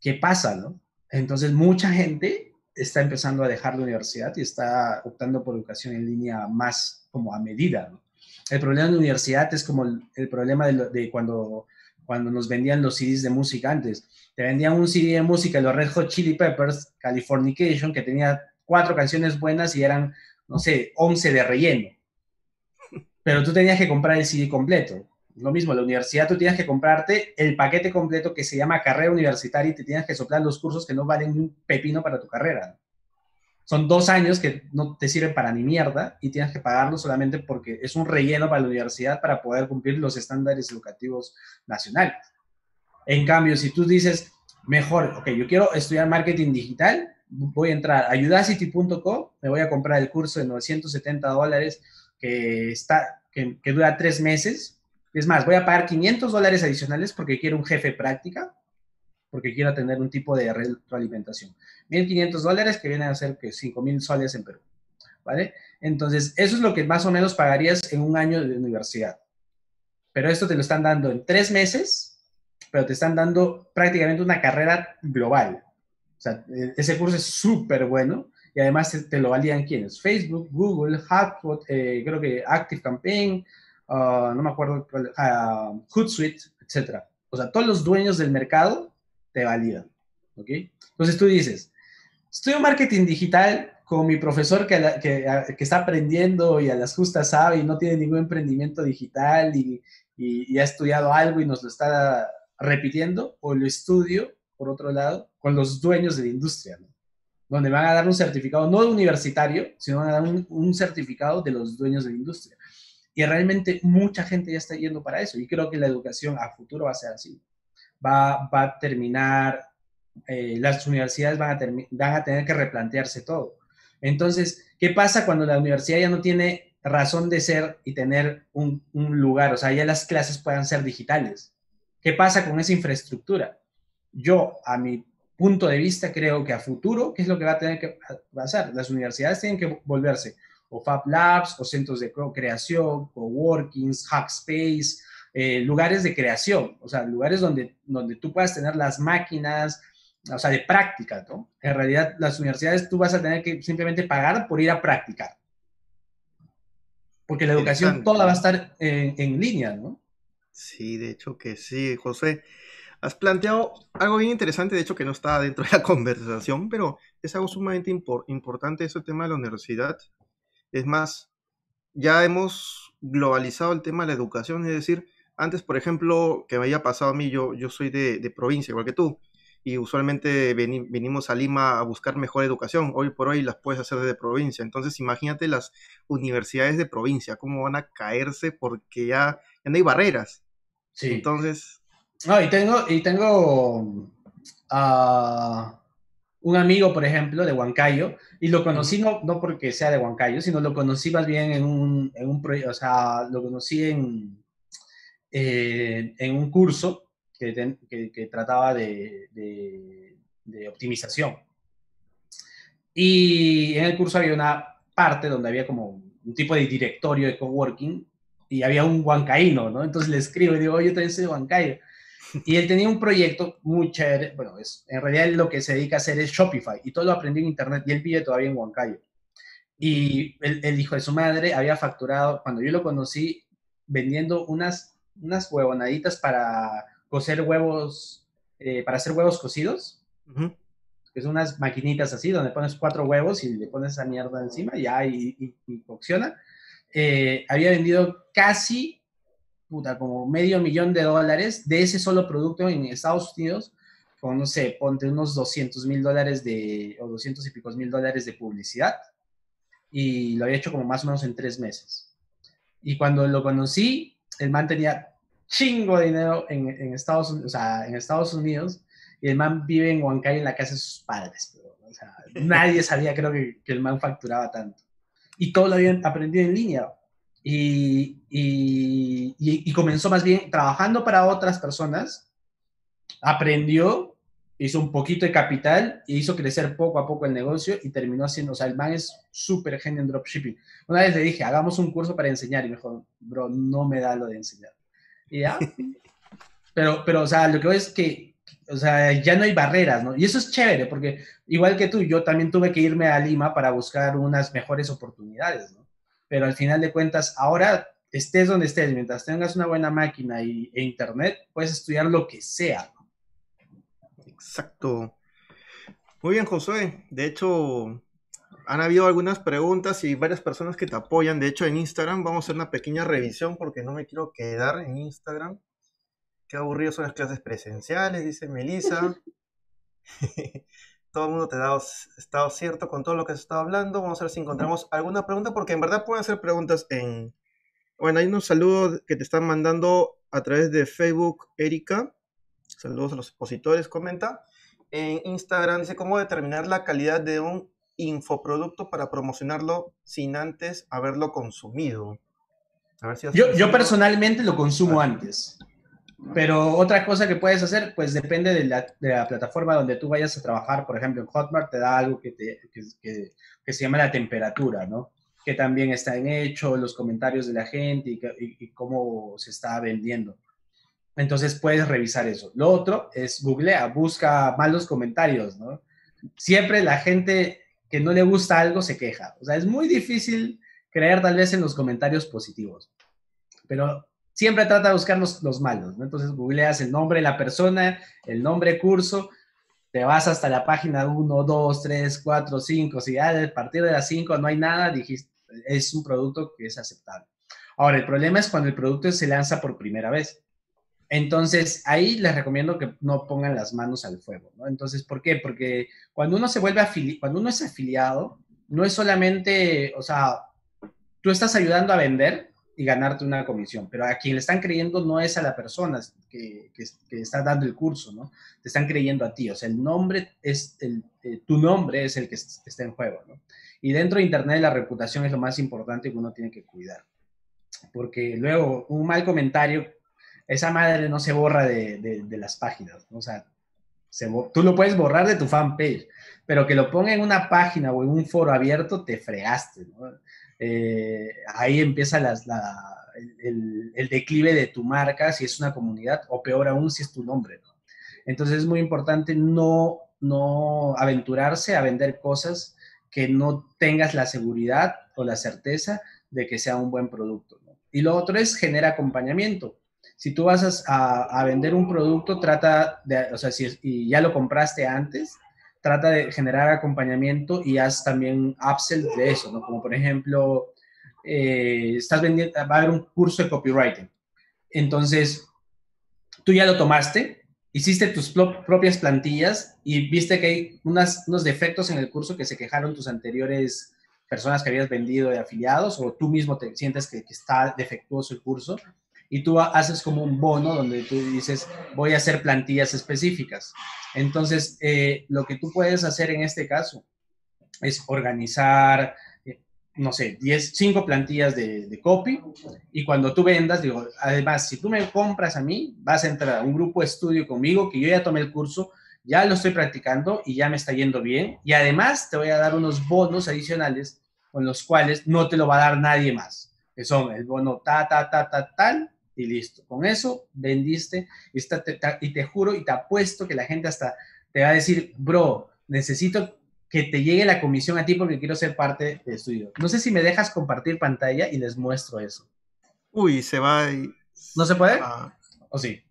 ¿qué pasa, no? Entonces, mucha gente está empezando a dejar la universidad y está optando por educación en línea más como a medida, ¿no? El problema de la universidad es como el, problema de, cuando, cuando nos vendían los CDs de música antes. Te vendían un CD de música, los Red Hot Chili Peppers, Californication, que tenía cuatro canciones buenas y eran, no sé, 11 de relleno. Pero tú tenías que comprar el CD completo. Lo mismo, la universidad tú tienes que comprarte el paquete completo que se llama carrera universitaria y te tienes que soplar los cursos que no valen un pepino para tu carrera son dos años que no te sirven para ni mierda y tienes que pagarlo solamente porque es un relleno para la universidad para poder cumplir los estándares educativos nacionales. En cambio, si tú dices, mejor, ok, yo quiero estudiar marketing digital, voy a entrar a udacity.com, me voy a comprar el curso de 970 dólares que, está, que dura tres meses. Es más, voy a pagar 500 dólares adicionales porque quiero un jefe práctica porque quiero tener un tipo de retroalimentación. 1.500 dólares que vienen a ser que 5.000 soles en Perú. ¿Vale? Entonces, eso es lo que más o menos pagarías en un año de universidad. Pero esto te lo están dando en tres meses, pero te están dando prácticamente una carrera global. O sea, e, ese curso es súper bueno y además te, lo valían quiénes? Facebook, Google, HubSpot, eh, creo que Active Campaign, ah, no me acuerdo, uh, Hootsuite, etc. O sea, todos los dueños del mercado te validan. ¿Ok? Entonces tú dices, estudio marketing digital con mi profesor que, que, que, está aprendiendo y a las justas sabe y no tiene ningún emprendimiento digital y, y, ha estudiado algo y nos lo está repitiendo, o lo estudio, por otro lado, con los dueños de la industria, ¿no? donde van a dar un certificado, no universitario, sino van a dar un, un, certificado de los dueños de la industria. Y realmente mucha gente ya está yendo para eso. Y creo que la educación a futuro va a ser así va, a terminar, eh, las universidades van a, van a tener que replantearse todo. Entonces, ¿qué pasa cuando la universidad ya no tiene razón de ser y tener un, lugar? O sea, ya las clases puedan ser digitales. ¿Qué pasa con esa infraestructura? Yo, a mi punto de vista, creo que a futuro, ¿qué es lo que va a tener que pasar? Las universidades tienen que volverse o Fab Labs, o centros de creación, o workings, Hackspace, eh, lugares de creación, o sea, lugares donde, donde tú puedas tener las máquinas, o sea, de práctica, ¿no? En realidad, las universidades tú vas a tener que simplemente pagar por ir a practicar. Porque la educación toda va a estar en, en línea, ¿no? Sí, de hecho que sí, José. Has planteado algo bien interesante, de hecho que no está dentro de la conversación, pero es algo sumamente importante ese tema de la universidad. Es más, ya hemos globalizado el tema de la educación, es decir, antes, por ejemplo, que me haya pasado a mí, yo, yo soy de, provincia, igual que tú, y usualmente venimos a Lima a buscar mejor educación. Hoy por hoy las puedes hacer desde provincia. Entonces, imagínate las universidades de provincia, cómo van a caerse porque ya, no hay barreras. Sí. Entonces. No, y tengo, y tengo ah, un amigo, por ejemplo, de Huancayo, y lo conocí no, no porque sea de Huancayo, sino lo conocí más bien en un, en un proyecto, o sea, lo conocí en eh, en un curso que, que, trataba de, de, optimización. Y en el curso había una parte donde había como un tipo de directorio de coworking y había un huancaíno, ¿no? Entonces le escribo y digo, yo también soy de Huancayo. Y él tenía un proyecto muy chévere, bueno, es, en realidad lo que se dedica a hacer es Shopify y todo lo aprendió en internet y él vive todavía en Huancayo. Y el, el hijo de su madre había facturado, cuando yo lo conocí, vendiendo unas unas huevonaditas para cocer huevos, eh, para hacer huevos cocidos. Que son unas maquinitas así, donde pones cuatro huevos y le pones esa mierda encima ya y, y, cocciona. Eh, había vendido casi, puta, como medio millón de dólares de ese solo producto en Estados Unidos, con, no sé, ponte unos 200 mil dólares de, o 200 y picos mil dólares de publicidad. Y lo había hecho como más o menos en tres meses. Y cuando lo conocí, el man tenía chingo de dinero en, en Estados, Unidos, o sea, en Estados Unidos y el man vive en Huancayo en la casa de sus padres. o sea, nadie sabía, creo que, que, el man facturaba tanto. Y todo lo habían aprendido en línea. Y, y, y, comenzó más bien trabajando para otras personas, aprendió, hizo un poquito de capital y hizo crecer poco a poco el negocio y terminó haciendo, o sea, el man es súper genio en dropshipping. Una vez le dije, hagamos un curso para enseñar y me dijo, bro, no me da lo de enseñar. Y ya. Pero, pero, o sea, lo que veo es que, o sea, ya no hay barreras, ¿no? Y eso es chévere, porque igual que tú, yo también tuve que irme a Lima para buscar unas mejores oportunidades, ¿no? pero al final de cuentas, ahora estés donde estés, mientras tengas una buena máquina y, e internet, puedes estudiar lo que sea. Exacto. Muy bien, Josué. De hecho, han habido algunas preguntas y varias personas que te apoyan. De hecho, en Instagram vamos a hacer una pequeña revisión porque no me quiero quedar en Instagram. Qué aburrido son las clases presenciales, dice Melissa. todo el mundo te ha estado cierto con todo lo que has estado hablando. Vamos a ver si encontramos alguna pregunta, porque en verdad pueden hacer preguntas en... Bueno, hay unos saludos que te están mandando a través de Facebook, Erika. Saludos a los expositores, comenta. En Instagram dice cómo determinar la calidad de un infoproducto para promocionarlo sin antes haberlo consumido. yo, yo personalmente lo consumo antes. Pero otra cosa que puedes hacer, pues depende de la, de la, plataforma donde tú vayas a trabajar. Por ejemplo, en Hotmart te da algo que, te, que, que, se llama la temperatura, ¿no? Que también está en hecho, los comentarios de la gente y, y, cómo se está vendiendo. Entonces puedes revisar eso. Lo otro es googlea, busca malos comentarios, ¿no? Siempre la gente que no le gusta algo se queja. O sea, es muy difícil creer tal vez en los comentarios positivos. Pero siempre trata de buscar los, malos, ¿no? Entonces googleas el nombre de la persona, el nombre curso, te vas hasta la página 1, 2, 3, 4, 5, si ya a partir de las 5 no hay nada, dijiste, es un producto que es aceptable. Ahora, el problema es cuando el producto se lanza por primera vez. Entonces, ahí les recomiendo que no pongan las manos al fuego, ¿no? Entonces, ¿por qué? Porque cuando uno se vuelve afiliado, cuando uno es afiliado, no es solamente, o sea, tú estás ayudando a vender, y ganarte una comisión. Pero a quien le están creyendo no es a la persona que, que, está dando el curso, ¿no? Te están creyendo a ti. O sea, el nombre es, el, eh, tu nombre es el que está en juego, ¿no? Y dentro de Internet la reputación es lo más importante que uno tiene que cuidar. Porque luego un mal comentario, esa madre no se borra de, de, las páginas. O sea, tú lo puedes borrar de tu fanpage, pero que lo ponga en una página o en un foro abierto, te fregaste. Eh, ahí empieza el, declive de tu marca, si es una comunidad, o peor aún, si es tu nombre. Entonces es muy importante no, no aventurarse a vender cosas que no tengas la seguridad o la certeza de que sea un buen producto. Y lo otro es genera acompañamiento. Si tú vas a, vender un producto, trata de, o sea, si y ya lo compraste antes, trata de generar acompañamiento y haz también upsell de eso, ¿no? Como por ejemplo, eh, estás vendiendo, va a haber un curso de copywriting. Entonces, tú ya lo tomaste, hiciste tus propias plantillas y viste que hay unos defectos en el curso que se quejaron tus anteriores personas que habías vendido de afiliados o tú mismo te sientes que, que está defectuoso el curso y tú haces como un bono donde tú dices, voy a hacer plantillas específicas. Entonces, eh, lo que tú puedes hacer en este caso es organizar, eh, no sé, 10, 5 plantillas de, de, copy y cuando tú vendas, digo, además, si tú me compras a mí, vas a entrar a un grupo de estudio conmigo que yo ya tomé el curso, ya lo estoy practicando y ya me está yendo bien y además te voy a dar unos bonos adicionales con los cuales no te lo va a dar nadie más, que son el bono ta, ta, ta, ta, tal y listo. Con eso vendiste y, te, y te juro y te apuesto que la gente hasta te va a decir, bro, necesito que te llegue la comisión a ti porque quiero ser parte de estudio. No sé si me dejas compartir pantalla y les muestro eso. Uy, se va. ¿No se puede? Ah. ¿O sí?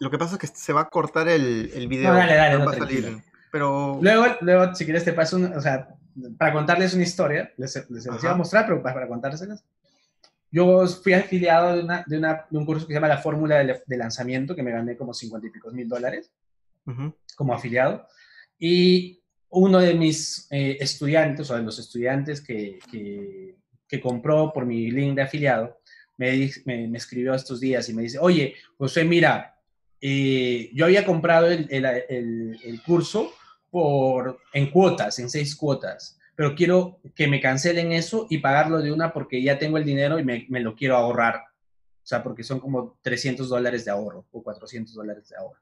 Lo que pasa es que se va a cortar el, el video. No, dale, dale, no, salir, pero... Luego, luego, si quieres, te paso, o sea, para contarles una historia, les, les, iba a mostrar, pero para, para contárselas. Yo fui afiliado de, una, de, una, de un curso que se llama la fórmula de, lanzamiento, que me gané como 50 y pico mil dólares como afiliado. Y uno de mis eh, estudiantes, o de los estudiantes que, que, que, compró por mi link de afiliado, me, me, escribió estos días y me dice, oye, José, mira, eh, yo había comprado el, el, el, el curso por, en cuotas, en seis cuotas pero quiero que me cancelen eso y pagarlo de una porque ya tengo el dinero y me, lo quiero ahorrar. O sea, porque son como 300 dólares de ahorro o 400 dólares de ahorro.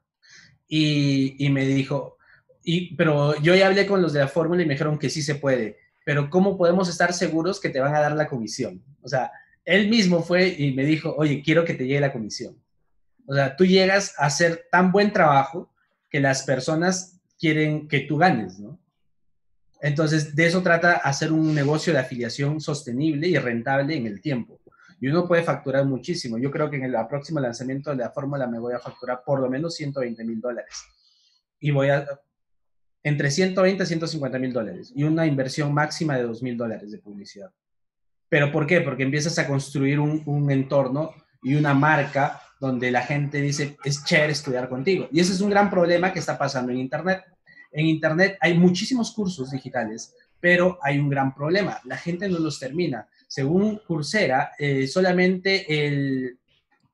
Y, y me dijo, y, pero yo ya hablé con los de la fórmula y me dijeron que sí se puede, pero ¿cómo podemos estar seguros que te van a dar la comisión? O sea, él mismo fue y me dijo, oye, quiero que te llegue la comisión. O sea, tú llegas a hacer tan buen trabajo que las personas quieren que tú ganes, ¿no? Entonces, de eso trata hacer un negocio de afiliación sostenible y rentable en el tiempo. Y uno puede facturar muchísimo. Yo creo que en el próximo lanzamiento de la fórmula me voy a facturar por lo menos 120 mil dólares. Y voy a, entre 120 y 150 mil dólares. Y una inversión máxima de 2 mil dólares de publicidad. ¿Pero por qué? Porque empiezas a construir un, entorno y una marca donde la gente dice, es chévere estudiar contigo. Y ese es un gran problema que está pasando en Internet. En Internet hay muchísimos cursos digitales, pero hay un gran problema. La gente no los termina. Según Coursera, eh, solamente el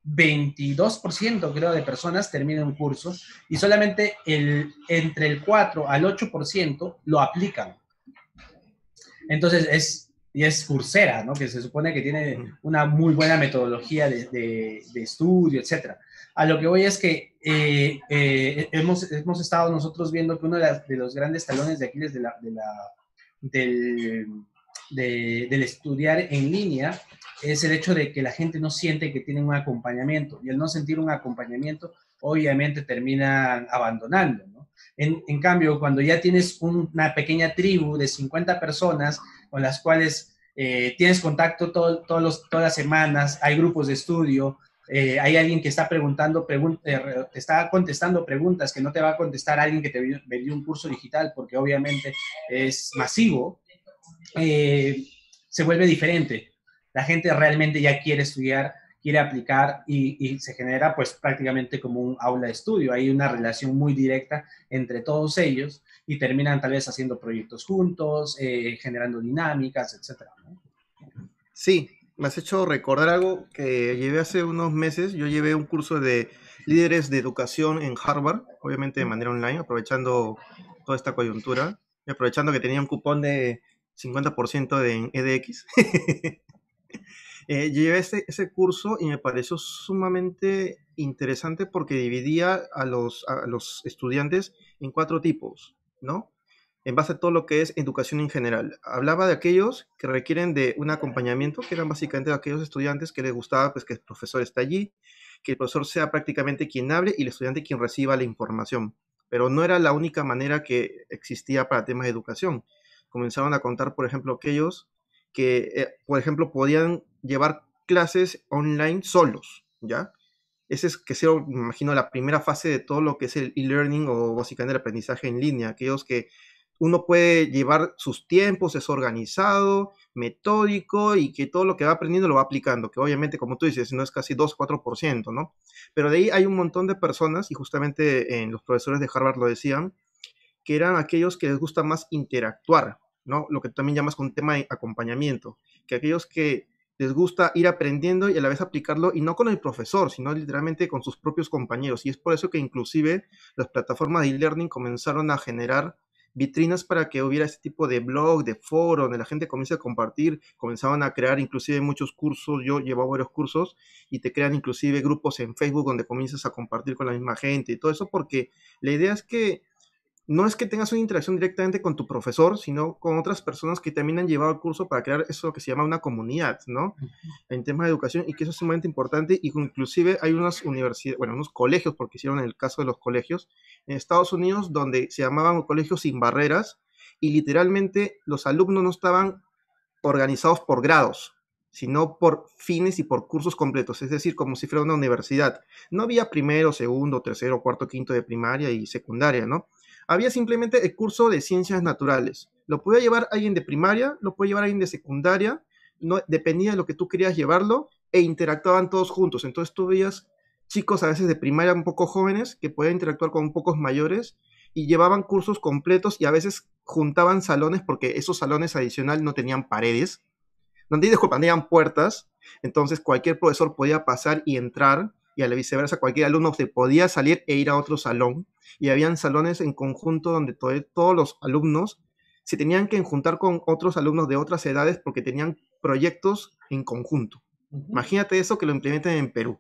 22% creo de personas terminan un curso y solamente el, entre el 4 al 8% lo aplican. Entonces es y es Coursera, ¿no? que se supone que tiene una muy buena metodología de, de, estudio, etc. A lo que voy es que eh, eh, hemos, hemos estado nosotros viendo que uno de, de los grandes talones de Aquiles de la, de la, del, del estudiar en línea es el hecho de que la gente no siente que tienen un acompañamiento y el no sentir un acompañamiento obviamente terminan abandonando. ¿no? En, en, cambio, cuando ya tienes una pequeña tribu de 50 personas con las cuales eh, tienes contacto todos los, todas las semanas, hay grupos de estudio, eh, hay alguien que está preguntando, eh, te está contestando preguntas que no te va a contestar alguien que te vendió un curso digital porque obviamente es masivo, se vuelve diferente. La gente realmente ya quiere estudiar, quiere aplicar y, y, se genera pues prácticamente como un aula de estudio. Hay una relación muy directa entre todos ellos y terminan tal vez haciendo proyectos juntos, eh, generando dinámicas, etc. Sí, me has hecho recordar algo que llevé hace unos meses. Yo llevé un curso de líderes de educación en Harvard, obviamente de manera online, aprovechando toda esta coyuntura y aprovechando que tenía un cupón de 50% de EDX. eh, llevé ese, ese, curso y me pareció sumamente interesante porque dividía a los, a los estudiantes en cuatro tipos. En base a todo lo que es educación en general. Hablaba de aquellos que requieren de un acompañamiento, que eran básicamente aquellos estudiantes que les gustaba pues, que el profesor esté allí, que el profesor sea prácticamente quien hable y el estudiante quien reciba la información. Pero no era la única manera que existía para temas de educación. Comenzaron a contar, por ejemplo, aquellos que, eh, por ejemplo, podían llevar clases online solos, ¿ya? Ese es que sea, imagino, la primera fase de todo lo que es el e-learning o básicamente el aprendizaje en línea, aquellos que uno puede llevar sus tiempos, es organizado, metódico y que todo lo que va aprendiendo lo va aplicando, que obviamente, como tú dices, no es casi 2-4%, ¿no? Pero de ahí hay un montón de personas, y justamente en los profesores de Harvard lo decían, que eran aquellos que les gusta más interactuar, ¿no? Lo que también llamas con tema de acompañamiento, que aquellos que les gusta ir aprendiendo y a la vez aplicarlo, y no con el profesor, sino literalmente con sus propios compañeros. Y es por eso que inclusive las plataformas de e-learning comenzaron a generar vitrinas para que hubiera este tipo de blog, de foro, donde la gente comience a compartir, comenzaban a crear inclusive muchos cursos, yo llevaba varios cursos y te crean inclusive grupos en Facebook donde comienzas a compartir con la misma gente y todo eso porque la idea es que no es que tengas una interacción directamente con tu profesor, sino con otras personas que también han llevado el curso para crear eso que se llama una comunidad, ¿no? En temas de educación y que eso es sumamente importante y inclusive hay unas universidades, bueno, unos colegios, porque hicieron el caso de los colegios en Estados Unidos donde se llamaban colegios sin barreras y literalmente los alumnos no estaban organizados por grados, sino por fines y por cursos completos, es decir, como si fuera una universidad. No había primero, segundo, tercero, cuarto, quinto de primaria y secundaria, ¿no? Había simplemente el curso de ciencias naturales. Lo podía llevar alguien de primaria, lo podía llevar alguien de secundaria, no, dependía de lo que tú querías llevarlo, e interactuaban todos juntos. Entonces tú veías chicos a veces de primaria un poco jóvenes que podían interactuar con pocos mayores y llevaban cursos completos y a veces juntaban salones porque esos salones adicional no tenían paredes, no disculpa, tenían puertas, entonces cualquier profesor podía pasar y entrar y a la viceversa cualquier alumno se podía salir e ir a otro salón y habían salones en conjunto donde todos los alumnos se tenían que juntar con otros alumnos de otras edades porque tenían proyectos en conjunto. Imagínate eso que lo implementen en Perú.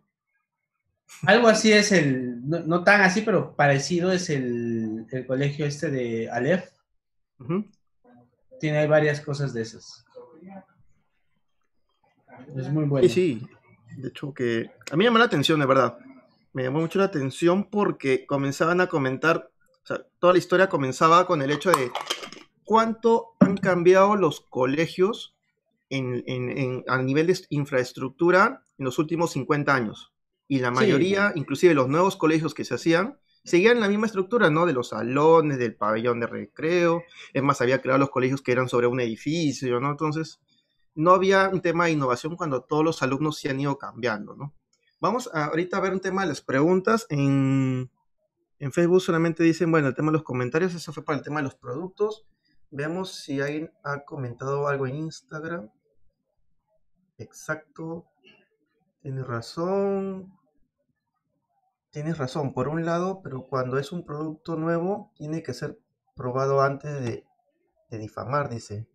Algo así es el, no, tan así, pero parecido es el, el colegio este de Aleph. Tiene varias cosas de esas. Es muy bueno. Sí, sí. De hecho, que a mí me llama la atención, de verdad me llamó mucho la atención porque comenzaban a comentar, o sea, toda la historia comenzaba con el hecho de cuánto han cambiado los colegios en, a nivel de infraestructura en los últimos 50 años. Y la mayoría, inclusive los nuevos colegios que se hacían, seguían la misma estructura, ¿no? De los salones, del pabellón de recreo. Es más, había creado los colegios que eran sobre un edificio, ¿no? Entonces, no había un tema de innovación cuando todos los alumnos se han ido cambiando, ¿no? Vamos a, ahorita a ver un tema de las preguntas. En, en Facebook solamente dicen, bueno, el tema de los comentarios, eso fue para el tema de los productos. Veamos si alguien ha comentado algo en Instagram. Exacto. Tienes razón. Tienes razón, por un lado, pero cuando es un producto nuevo, tiene que ser probado antes de, difamar, dice.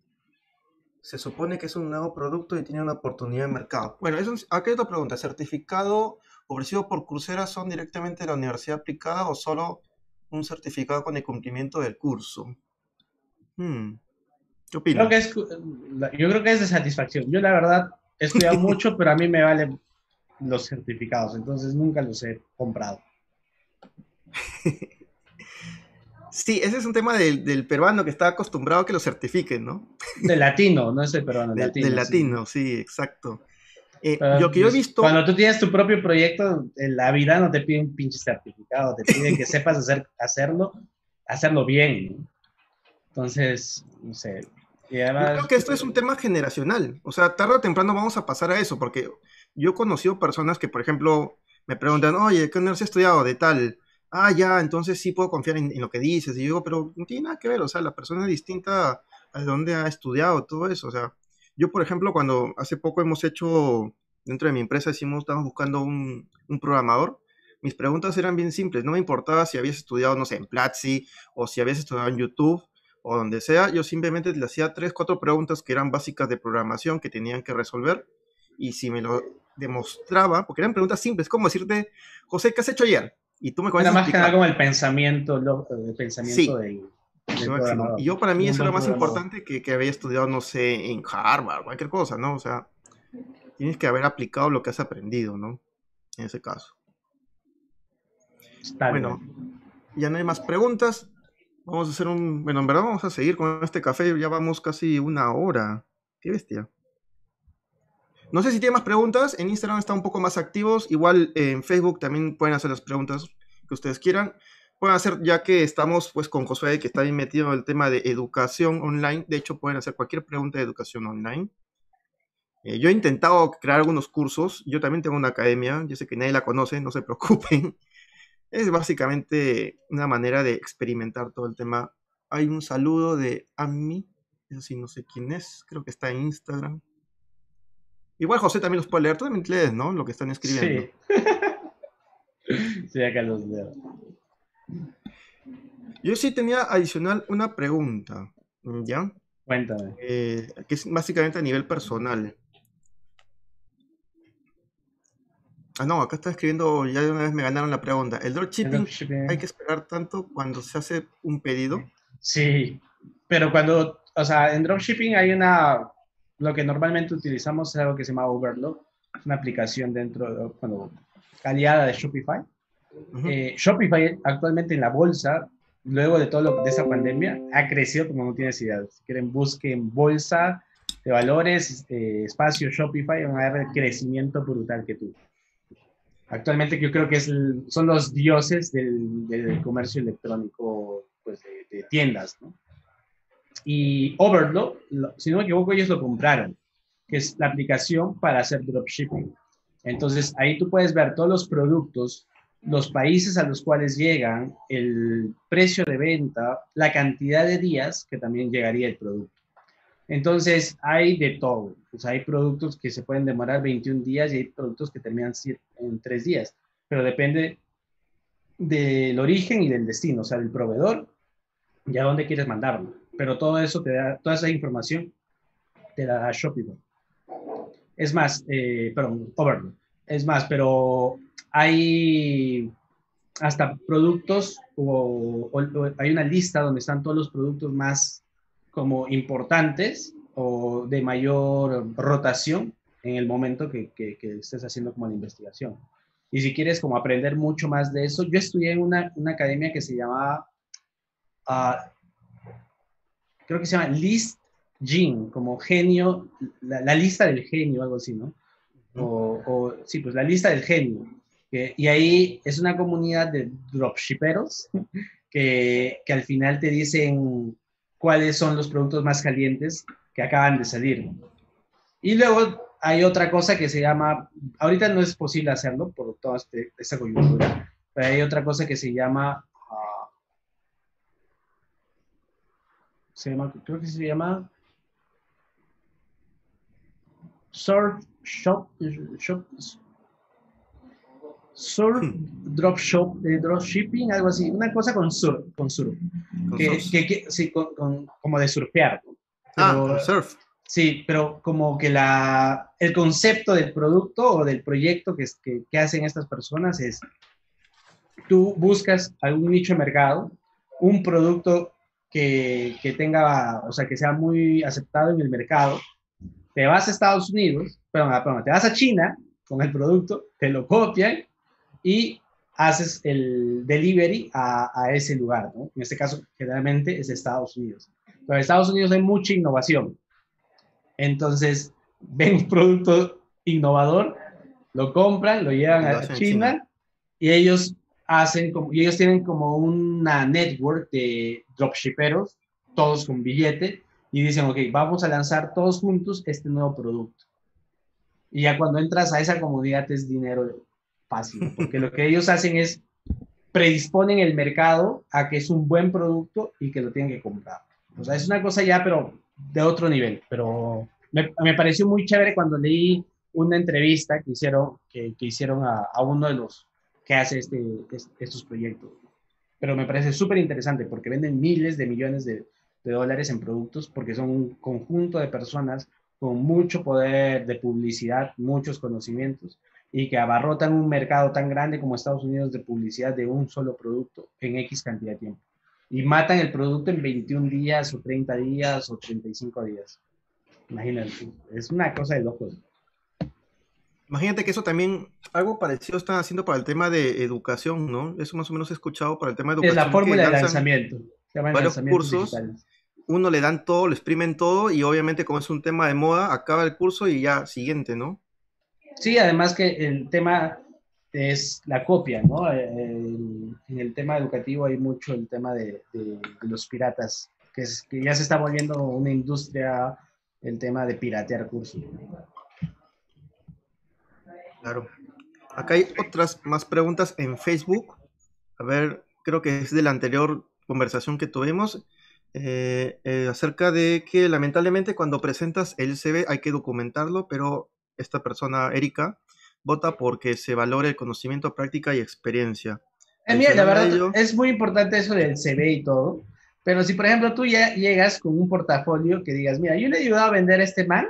Se supone que es un nuevo producto y tiene una oportunidad de mercado. Bueno, eso, aquí hay otra pregunta. ¿Certificado ofrecido por Coursera son directamente de la universidad aplicada o solo un certificado con el cumplimiento del curso? Hmm. ¿Qué opinas? yo creo que es de satisfacción. Yo la verdad he estudiado mucho, pero a mí me valen los certificados, entonces nunca los he comprado. Sí, ese es un tema del, peruano que está acostumbrado a que lo certifiquen, ¿no? Del latino, no es el peruano, del latino. Del latino, sí, exacto. Eh, yo que he pues, visto... Cuando tú tienes tu propio proyecto, en la vida no te piden un pinche certificado, te piden que sepas hacer, hacerlo, hacerlo bien. Entonces, no sé, yo creo que esto es un tema generacional. O sea, tarde o temprano vamos a pasar a eso, porque yo he conocido personas que, por ejemplo, me preguntan, oye, ¿qué universidad has estudiado? De tal. Ah, ya, entonces sí puedo confiar en, lo que dices. Y yo digo, pero no tiene nada que ver. O sea, la persona es distinta a de dónde ha estudiado, todo eso. O sea, yo, por ejemplo, cuando hace poco hemos hecho, dentro de mi empresa, decimos, estamos buscando un, un programador mis preguntas eran bien simples. No me importaba si habías estudiado, no sé, en Platzi o si habías estudiado en YouTube o donde sea, yo simplemente le hacía tres, cuatro preguntas que eran básicas de programación que tenían que resolver y si me lo demostraba, porque eran preguntas simples, como decirte, José, ¿qué has hecho ayer? Y tú me Era más que nada como el pensamiento, el pensamiento sí. Y yo para mí eso era más importante que, que había estudiado, no sé, en Harvard, cualquier cosa, ¿no? O sea, tienes que haber aplicado lo que has aprendido, ¿no? En ese caso. bueno, ya no hay más preguntas. Vamos a hacer un. Bueno, en verdad vamos a seguir con este café. Ya vamos casi una hora. Qué bestia. No sé si tiene más preguntas. En Instagram están un poco más activos. Igual en Facebook también pueden hacer las preguntas que ustedes quieran. Pueden hacer, ya que estamos pues con Josué, que está bien metido en el tema de educación online. De hecho, pueden hacer cualquier pregunta de educación online. Eh, yo he intentado crear algunos cursos. Yo también tengo una academia. Yo sé que nadie la conoce, no se preocupen. Es básicamente una manera de experimentar todo el tema. Hay un saludo de Ami, eso sí, no sé quién es, creo que está en Instagram. Igual José también los puede leer, tú también lees, ¿no? Lo que están escribiendo. Sí, sí acá los leo. Yo sí tenía adicional una pregunta, ¿ya? Cuéntame. Eh, que es básicamente a nivel personal. Ah, no, acá está escribiendo, ya de una vez me ganaron la pregunta. ¿El dropshipping, hay que esperar tanto cuando se hace un pedido? Sí, pero cuando, o sea, en dropshipping hay una, lo que normalmente utilizamos es algo que se llama Overload, una aplicación dentro, de, bueno, aliada de Shopify. Eh, Shopify actualmente en la bolsa, luego de todo lo de esa pandemia, ha crecido como no tienes idea. Si quieren, busquen bolsa de valores, este, espacio Shopify, van a ver el crecimiento brutal que tuvo. Actualmente yo creo que es son los dioses del, comercio electrónico pues, de, tiendas. ¿no? Y Overload, si no me equivoco, ellos lo compraron, que es la aplicación para hacer dropshipping. Entonces ahí tú puedes ver todos los productos, los países a los cuales llegan, el precio de venta, la cantidad de días que también llegaría el producto. Entonces, hay de todo. Pues hay productos que se pueden demorar 21 días y hay productos que terminan en 3 días, pero depende del origen y del destino, o sea, del proveedor y a dónde quieres mandarlo. Pero todo eso te da, toda esa información te la da Shopify. Es más, eh, perdón, Overload. Es más, pero hay hasta productos hay una lista donde están todos los productos más como importantes o de mayor rotación en el momento que, que, estés haciendo como la investigación. Y si quieres como aprender mucho más de eso, yo estudié en una, una academia que se llamaba uh, creo que se llama List Gene, como genio, la, lista del genio, algo así, ¿no? O, sí, pues la lista del genio. y ahí es una comunidad de dropshipperos que, que al final te dicen cuáles son los productos más calientes que acaban de salir. Y luego hay otra cosa que se llama, ahorita no es posible hacerlo por toda este, esta coyuntura, pero hay otra cosa que se llama, ah, se llama, creo que se llama Surf Shop, shop Surf Drop Shop, de Drop Shipping, algo así, una cosa con surf, con surf, que, que, sí, con, como de surfear. ah, surf. Sí, pero como que la, el concepto del producto o del proyecto que, que, que hacen estas personas es, tú buscas algún nicho de mercado, un producto que, que, tenga, o sea, que sea muy aceptado en el mercado, te vas a Estados Unidos, perdón, ah, perdón, te vas a China con el producto, te lo copian y haces el delivery a, a ese lugar, ¿no? En este caso, generalmente es Estados Unidos. Pero en Estados Unidos hay mucha innovación. Entonces, ven un producto innovador, lo compran, lo llevan a China, y ellos hacen como, y ellos tienen como una network de dropshipperos, todos con billete, y dicen, ok, vamos a lanzar todos juntos este nuevo producto. Y ya cuando entras a esa comunidad es dinero fácil, porque lo que ellos hacen es predisponen el mercado a que es un buen producto y que lo tienen que comprar. O sea, es una cosa ya, pero de otro nivel, pero me, me, pareció muy chévere cuando leí una entrevista que hicieron, que, que hicieron a, a, uno de los que hace este, estos proyectos. Pero me parece súper interesante porque venden miles de millones de, de dólares en productos porque son un conjunto de personas con mucho poder de publicidad, muchos conocimientos y que abarrotan un mercado tan grande como Estados Unidos de publicidad de un solo producto en X cantidad de tiempo y matan el producto en 21 días o 30 días o 35 días. Imagínate, es una cosa de locos. Imagínate que eso también, algo parecido están haciendo para el tema de educación, ¿no? Eso más o menos he escuchado para el tema de educación. Es la fórmula de lanzamiento. Varios cursos, uno le dan todo, le exprimen todo y obviamente como es un tema de moda, acaba el curso y ya siguiente, ¿no? Sí, además que el tema es la copia, ¿no? Eh, en el tema educativo hay mucho el tema de, los piratas, que, es, que ya se está volviendo una industria el tema de piratear cursos. Claro. Acá hay otras más preguntas en Facebook. A ver, creo que es de la anterior conversación que tuvimos. Eh, eh, acerca de que lamentablemente cuando presentas el CV hay que documentarlo, pero esta persona, Erika, vota porque se valore el conocimiento, práctica y experiencia. Eh, mira, la verdad, es muy importante eso del CV y todo, pero si por ejemplo tú ya llegas con un portafolio que digas, mira, yo le he ayudado a vender a este man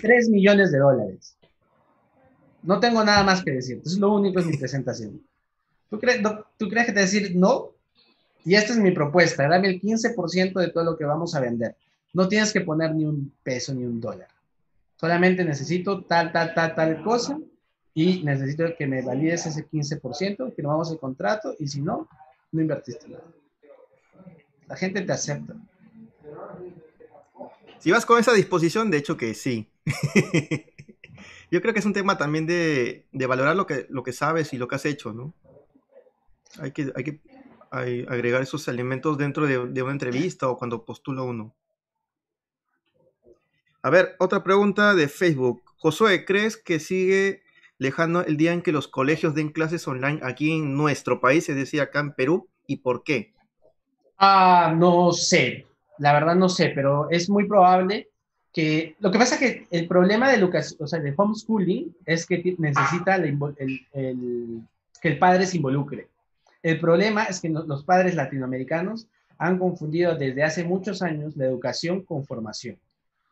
3 millones de dólares. No tengo nada más que decir, eso es lo único en mi presentación. ¿Tú crees, ¿Tú crees que te decir no? Y esta es mi propuesta, dame el 15% de todo lo que vamos a vender. No tienes que poner ni un peso ni un dólar. Solamente necesito tal, tal, tal, tal cosa y necesito que me valides ese 15%, que no vamos el contrato y si no, no invertiste nada. La gente te acepta. Si vas con esa disposición, de hecho que sí. Yo creo que es un tema también de, de, valorar lo que, lo que sabes y lo que has hecho, ¿no? Hay que, hay que agregar esos elementos dentro de, de una entrevista o cuando postula uno. A ver, otra pregunta de Facebook. Josué, ¿crees que sigue lejano el día en que los colegios den clases online aquí en nuestro país, es decir, acá en Perú? ¿Y por qué? Ah, no sé. La verdad no sé, pero es muy probable que... Lo que pasa es que el problema de educación, o sea, de homeschooling es que necesita el, que el padre se involucre. El problema es que los padres latinoamericanos han confundido desde hace muchos años la educación con formación.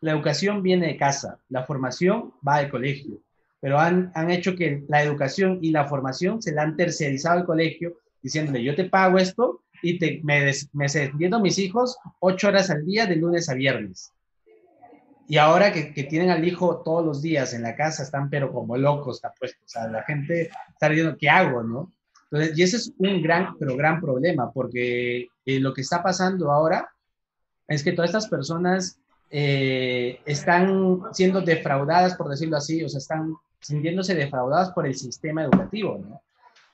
La educación viene de casa, la formación va de colegio, pero han, han hecho que la educación y la formación se la han tercerizado al colegio, diciéndole, yo te pago esto y te, me, me a mis hijos ocho horas al día de lunes a viernes. Y ahora que, tienen al hijo todos los días en la casa, están pero como locos, está puesto. O sea, la gente está diciendo, ¿qué hago, no? Entonces, y ese es un gran, pero gran problema, porque eh, lo que está pasando ahora es que todas estas personas eh, están siendo defraudadas, por decirlo así, o sea, están sintiéndose defraudadas por el sistema educativo.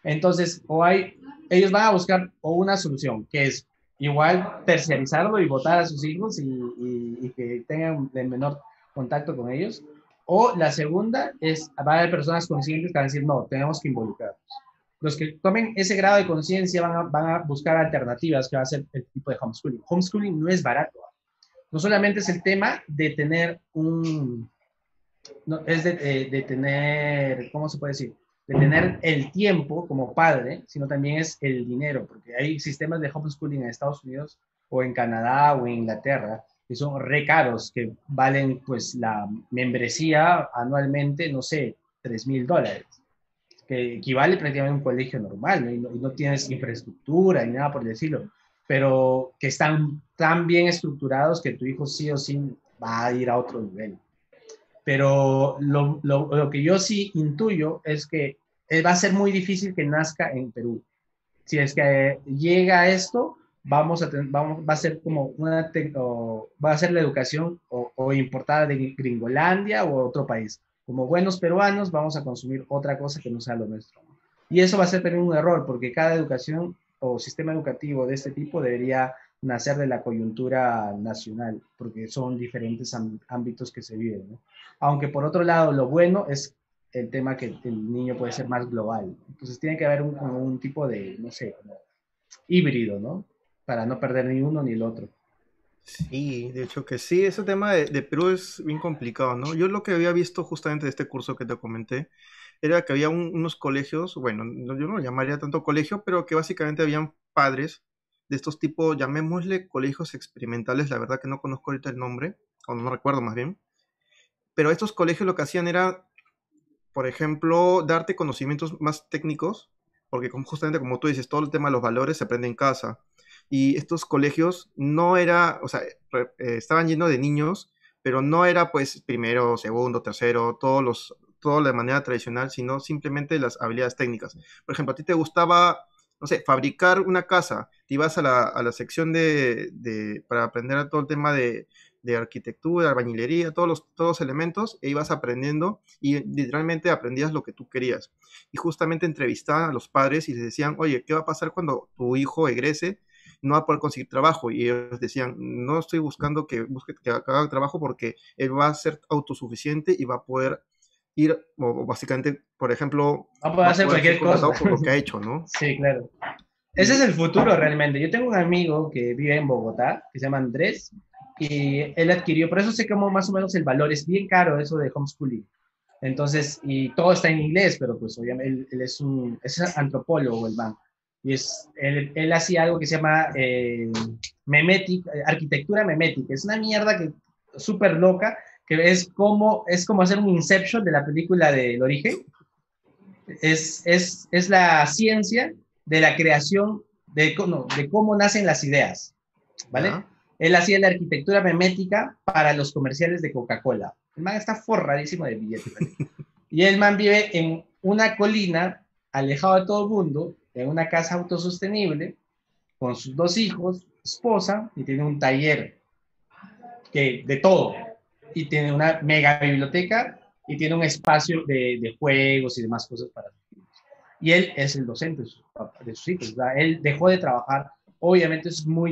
Entonces, o hay, ellos van a buscar o una solución, que es igual terciarizarlo y votar a sus hijos y, que tengan el menor contacto con ellos, o la segunda es, va a haber personas conscientes que van a decir, no, tenemos que involucrarnos. Los que tomen ese grado de conciencia van van a buscar alternativas que va a ser el tipo de homeschooling. Homeschooling no es barato. No solamente es el tema de tener un, no, es de, eh, de, tener, ¿cómo se puede decir? De tener el tiempo como padre, sino también es el dinero, porque hay sistemas de homeschooling en Estados Unidos o en Canadá o en Inglaterra que son re caros, que valen pues la membresía anualmente, no sé, 3 mil dólares, que equivale prácticamente a un colegio normal, ¿no? Y, no, y no tienes infraestructura ni nada por decirlo, pero que están tan bien estructurados que tu hijo sí o sí va a ir a otro nivel. Pero lo, lo, lo, que yo sí intuyo es que va a ser muy difícil que nazca en Perú. Si es que llega esto, vamos a vamos, va a ser como una, o, va a ser la educación o, o, importada de Gringolandia o otro país. Como buenos peruanos vamos a consumir otra cosa que no sea lo nuestro. Y eso va a ser también un error porque cada educación o sistema educativo de este tipo debería nacer de la coyuntura nacional, porque son diferentes ámbitos que se viven. ¿no? Aunque por otro lado, lo bueno es el tema que el niño puede ser más global. Entonces tiene que haber un, un tipo de, no sé, híbrido, ¿no? Para no perder ni uno ni el otro. Sí, de hecho que sí, ese tema de, de, Perú es bien complicado, ¿no? Yo lo que había visto justamente de este curso que te comenté era que había un, unos colegios, bueno, yo no lo llamaría tanto colegio, pero que básicamente habían padres de estos tipos, llamémosle colegios experimentales, la verdad que no conozco ahorita el nombre, o no recuerdo más bien, pero estos colegios lo que hacían era, por ejemplo, darte conocimientos más técnicos, porque justamente como tú dices, todo el tema de los valores se aprende en casa, y estos colegios no era, o sea, eh, estaban llenos de niños, pero no era pues primero, segundo, tercero, todos los, todo de manera tradicional, sino simplemente las habilidades técnicas. Por ejemplo, a ti te gustaba, no sé, fabricar una casa, te ibas a la, a la sección de, de, para aprender todo el tema de, de arquitectura, albañilería, todos los, todos los elementos, e ibas aprendiendo y literalmente aprendías lo que tú querías. Y justamente entrevistaban a los padres y les decían, oye, ¿qué va a pasar cuando tu hijo egrese? no va a poder conseguir trabajo. Y ellos decían, no estoy buscando que busque que haga trabajo porque él va a ser autosuficiente y va a poder ir, o básicamente, por ejemplo, va a poder hacer cualquier cosa por lo que ha hecho, ¿no? Sí, claro. Ese es el futuro realmente. Yo tengo un amigo que vive en Bogotá, que se llama Andrés, y él adquirió, por eso sé cómo más o menos el valor es bien caro eso de homeschooling. Entonces, y todo está en inglés, pero pues obviamente él, él es un es antropólogo, el man y es, él, él hacía algo que se llama eh, memetic, arquitectura memética. Es una mierda que súper loca, que es como, es como hacer un Inception de la película del origen. Es, es, es la ciencia de la creación, de, no, de cómo nacen las ideas, ¿vale? Uh -huh. Él hacía la arquitectura memética para los comerciales de Coca-Cola. El man está forradísimo de billetes. y el man vive en una colina, alejado de todo el mundo, en una casa autosostenible, con sus dos hijos, esposa, y tiene un taller que, de todo. Y tiene una mega biblioteca y tiene un espacio de, de juegos y demás cosas para sus hijos. Y él es el docente de sus, de sus hijos. O sea, él dejó de trabajar. Obviamente es muy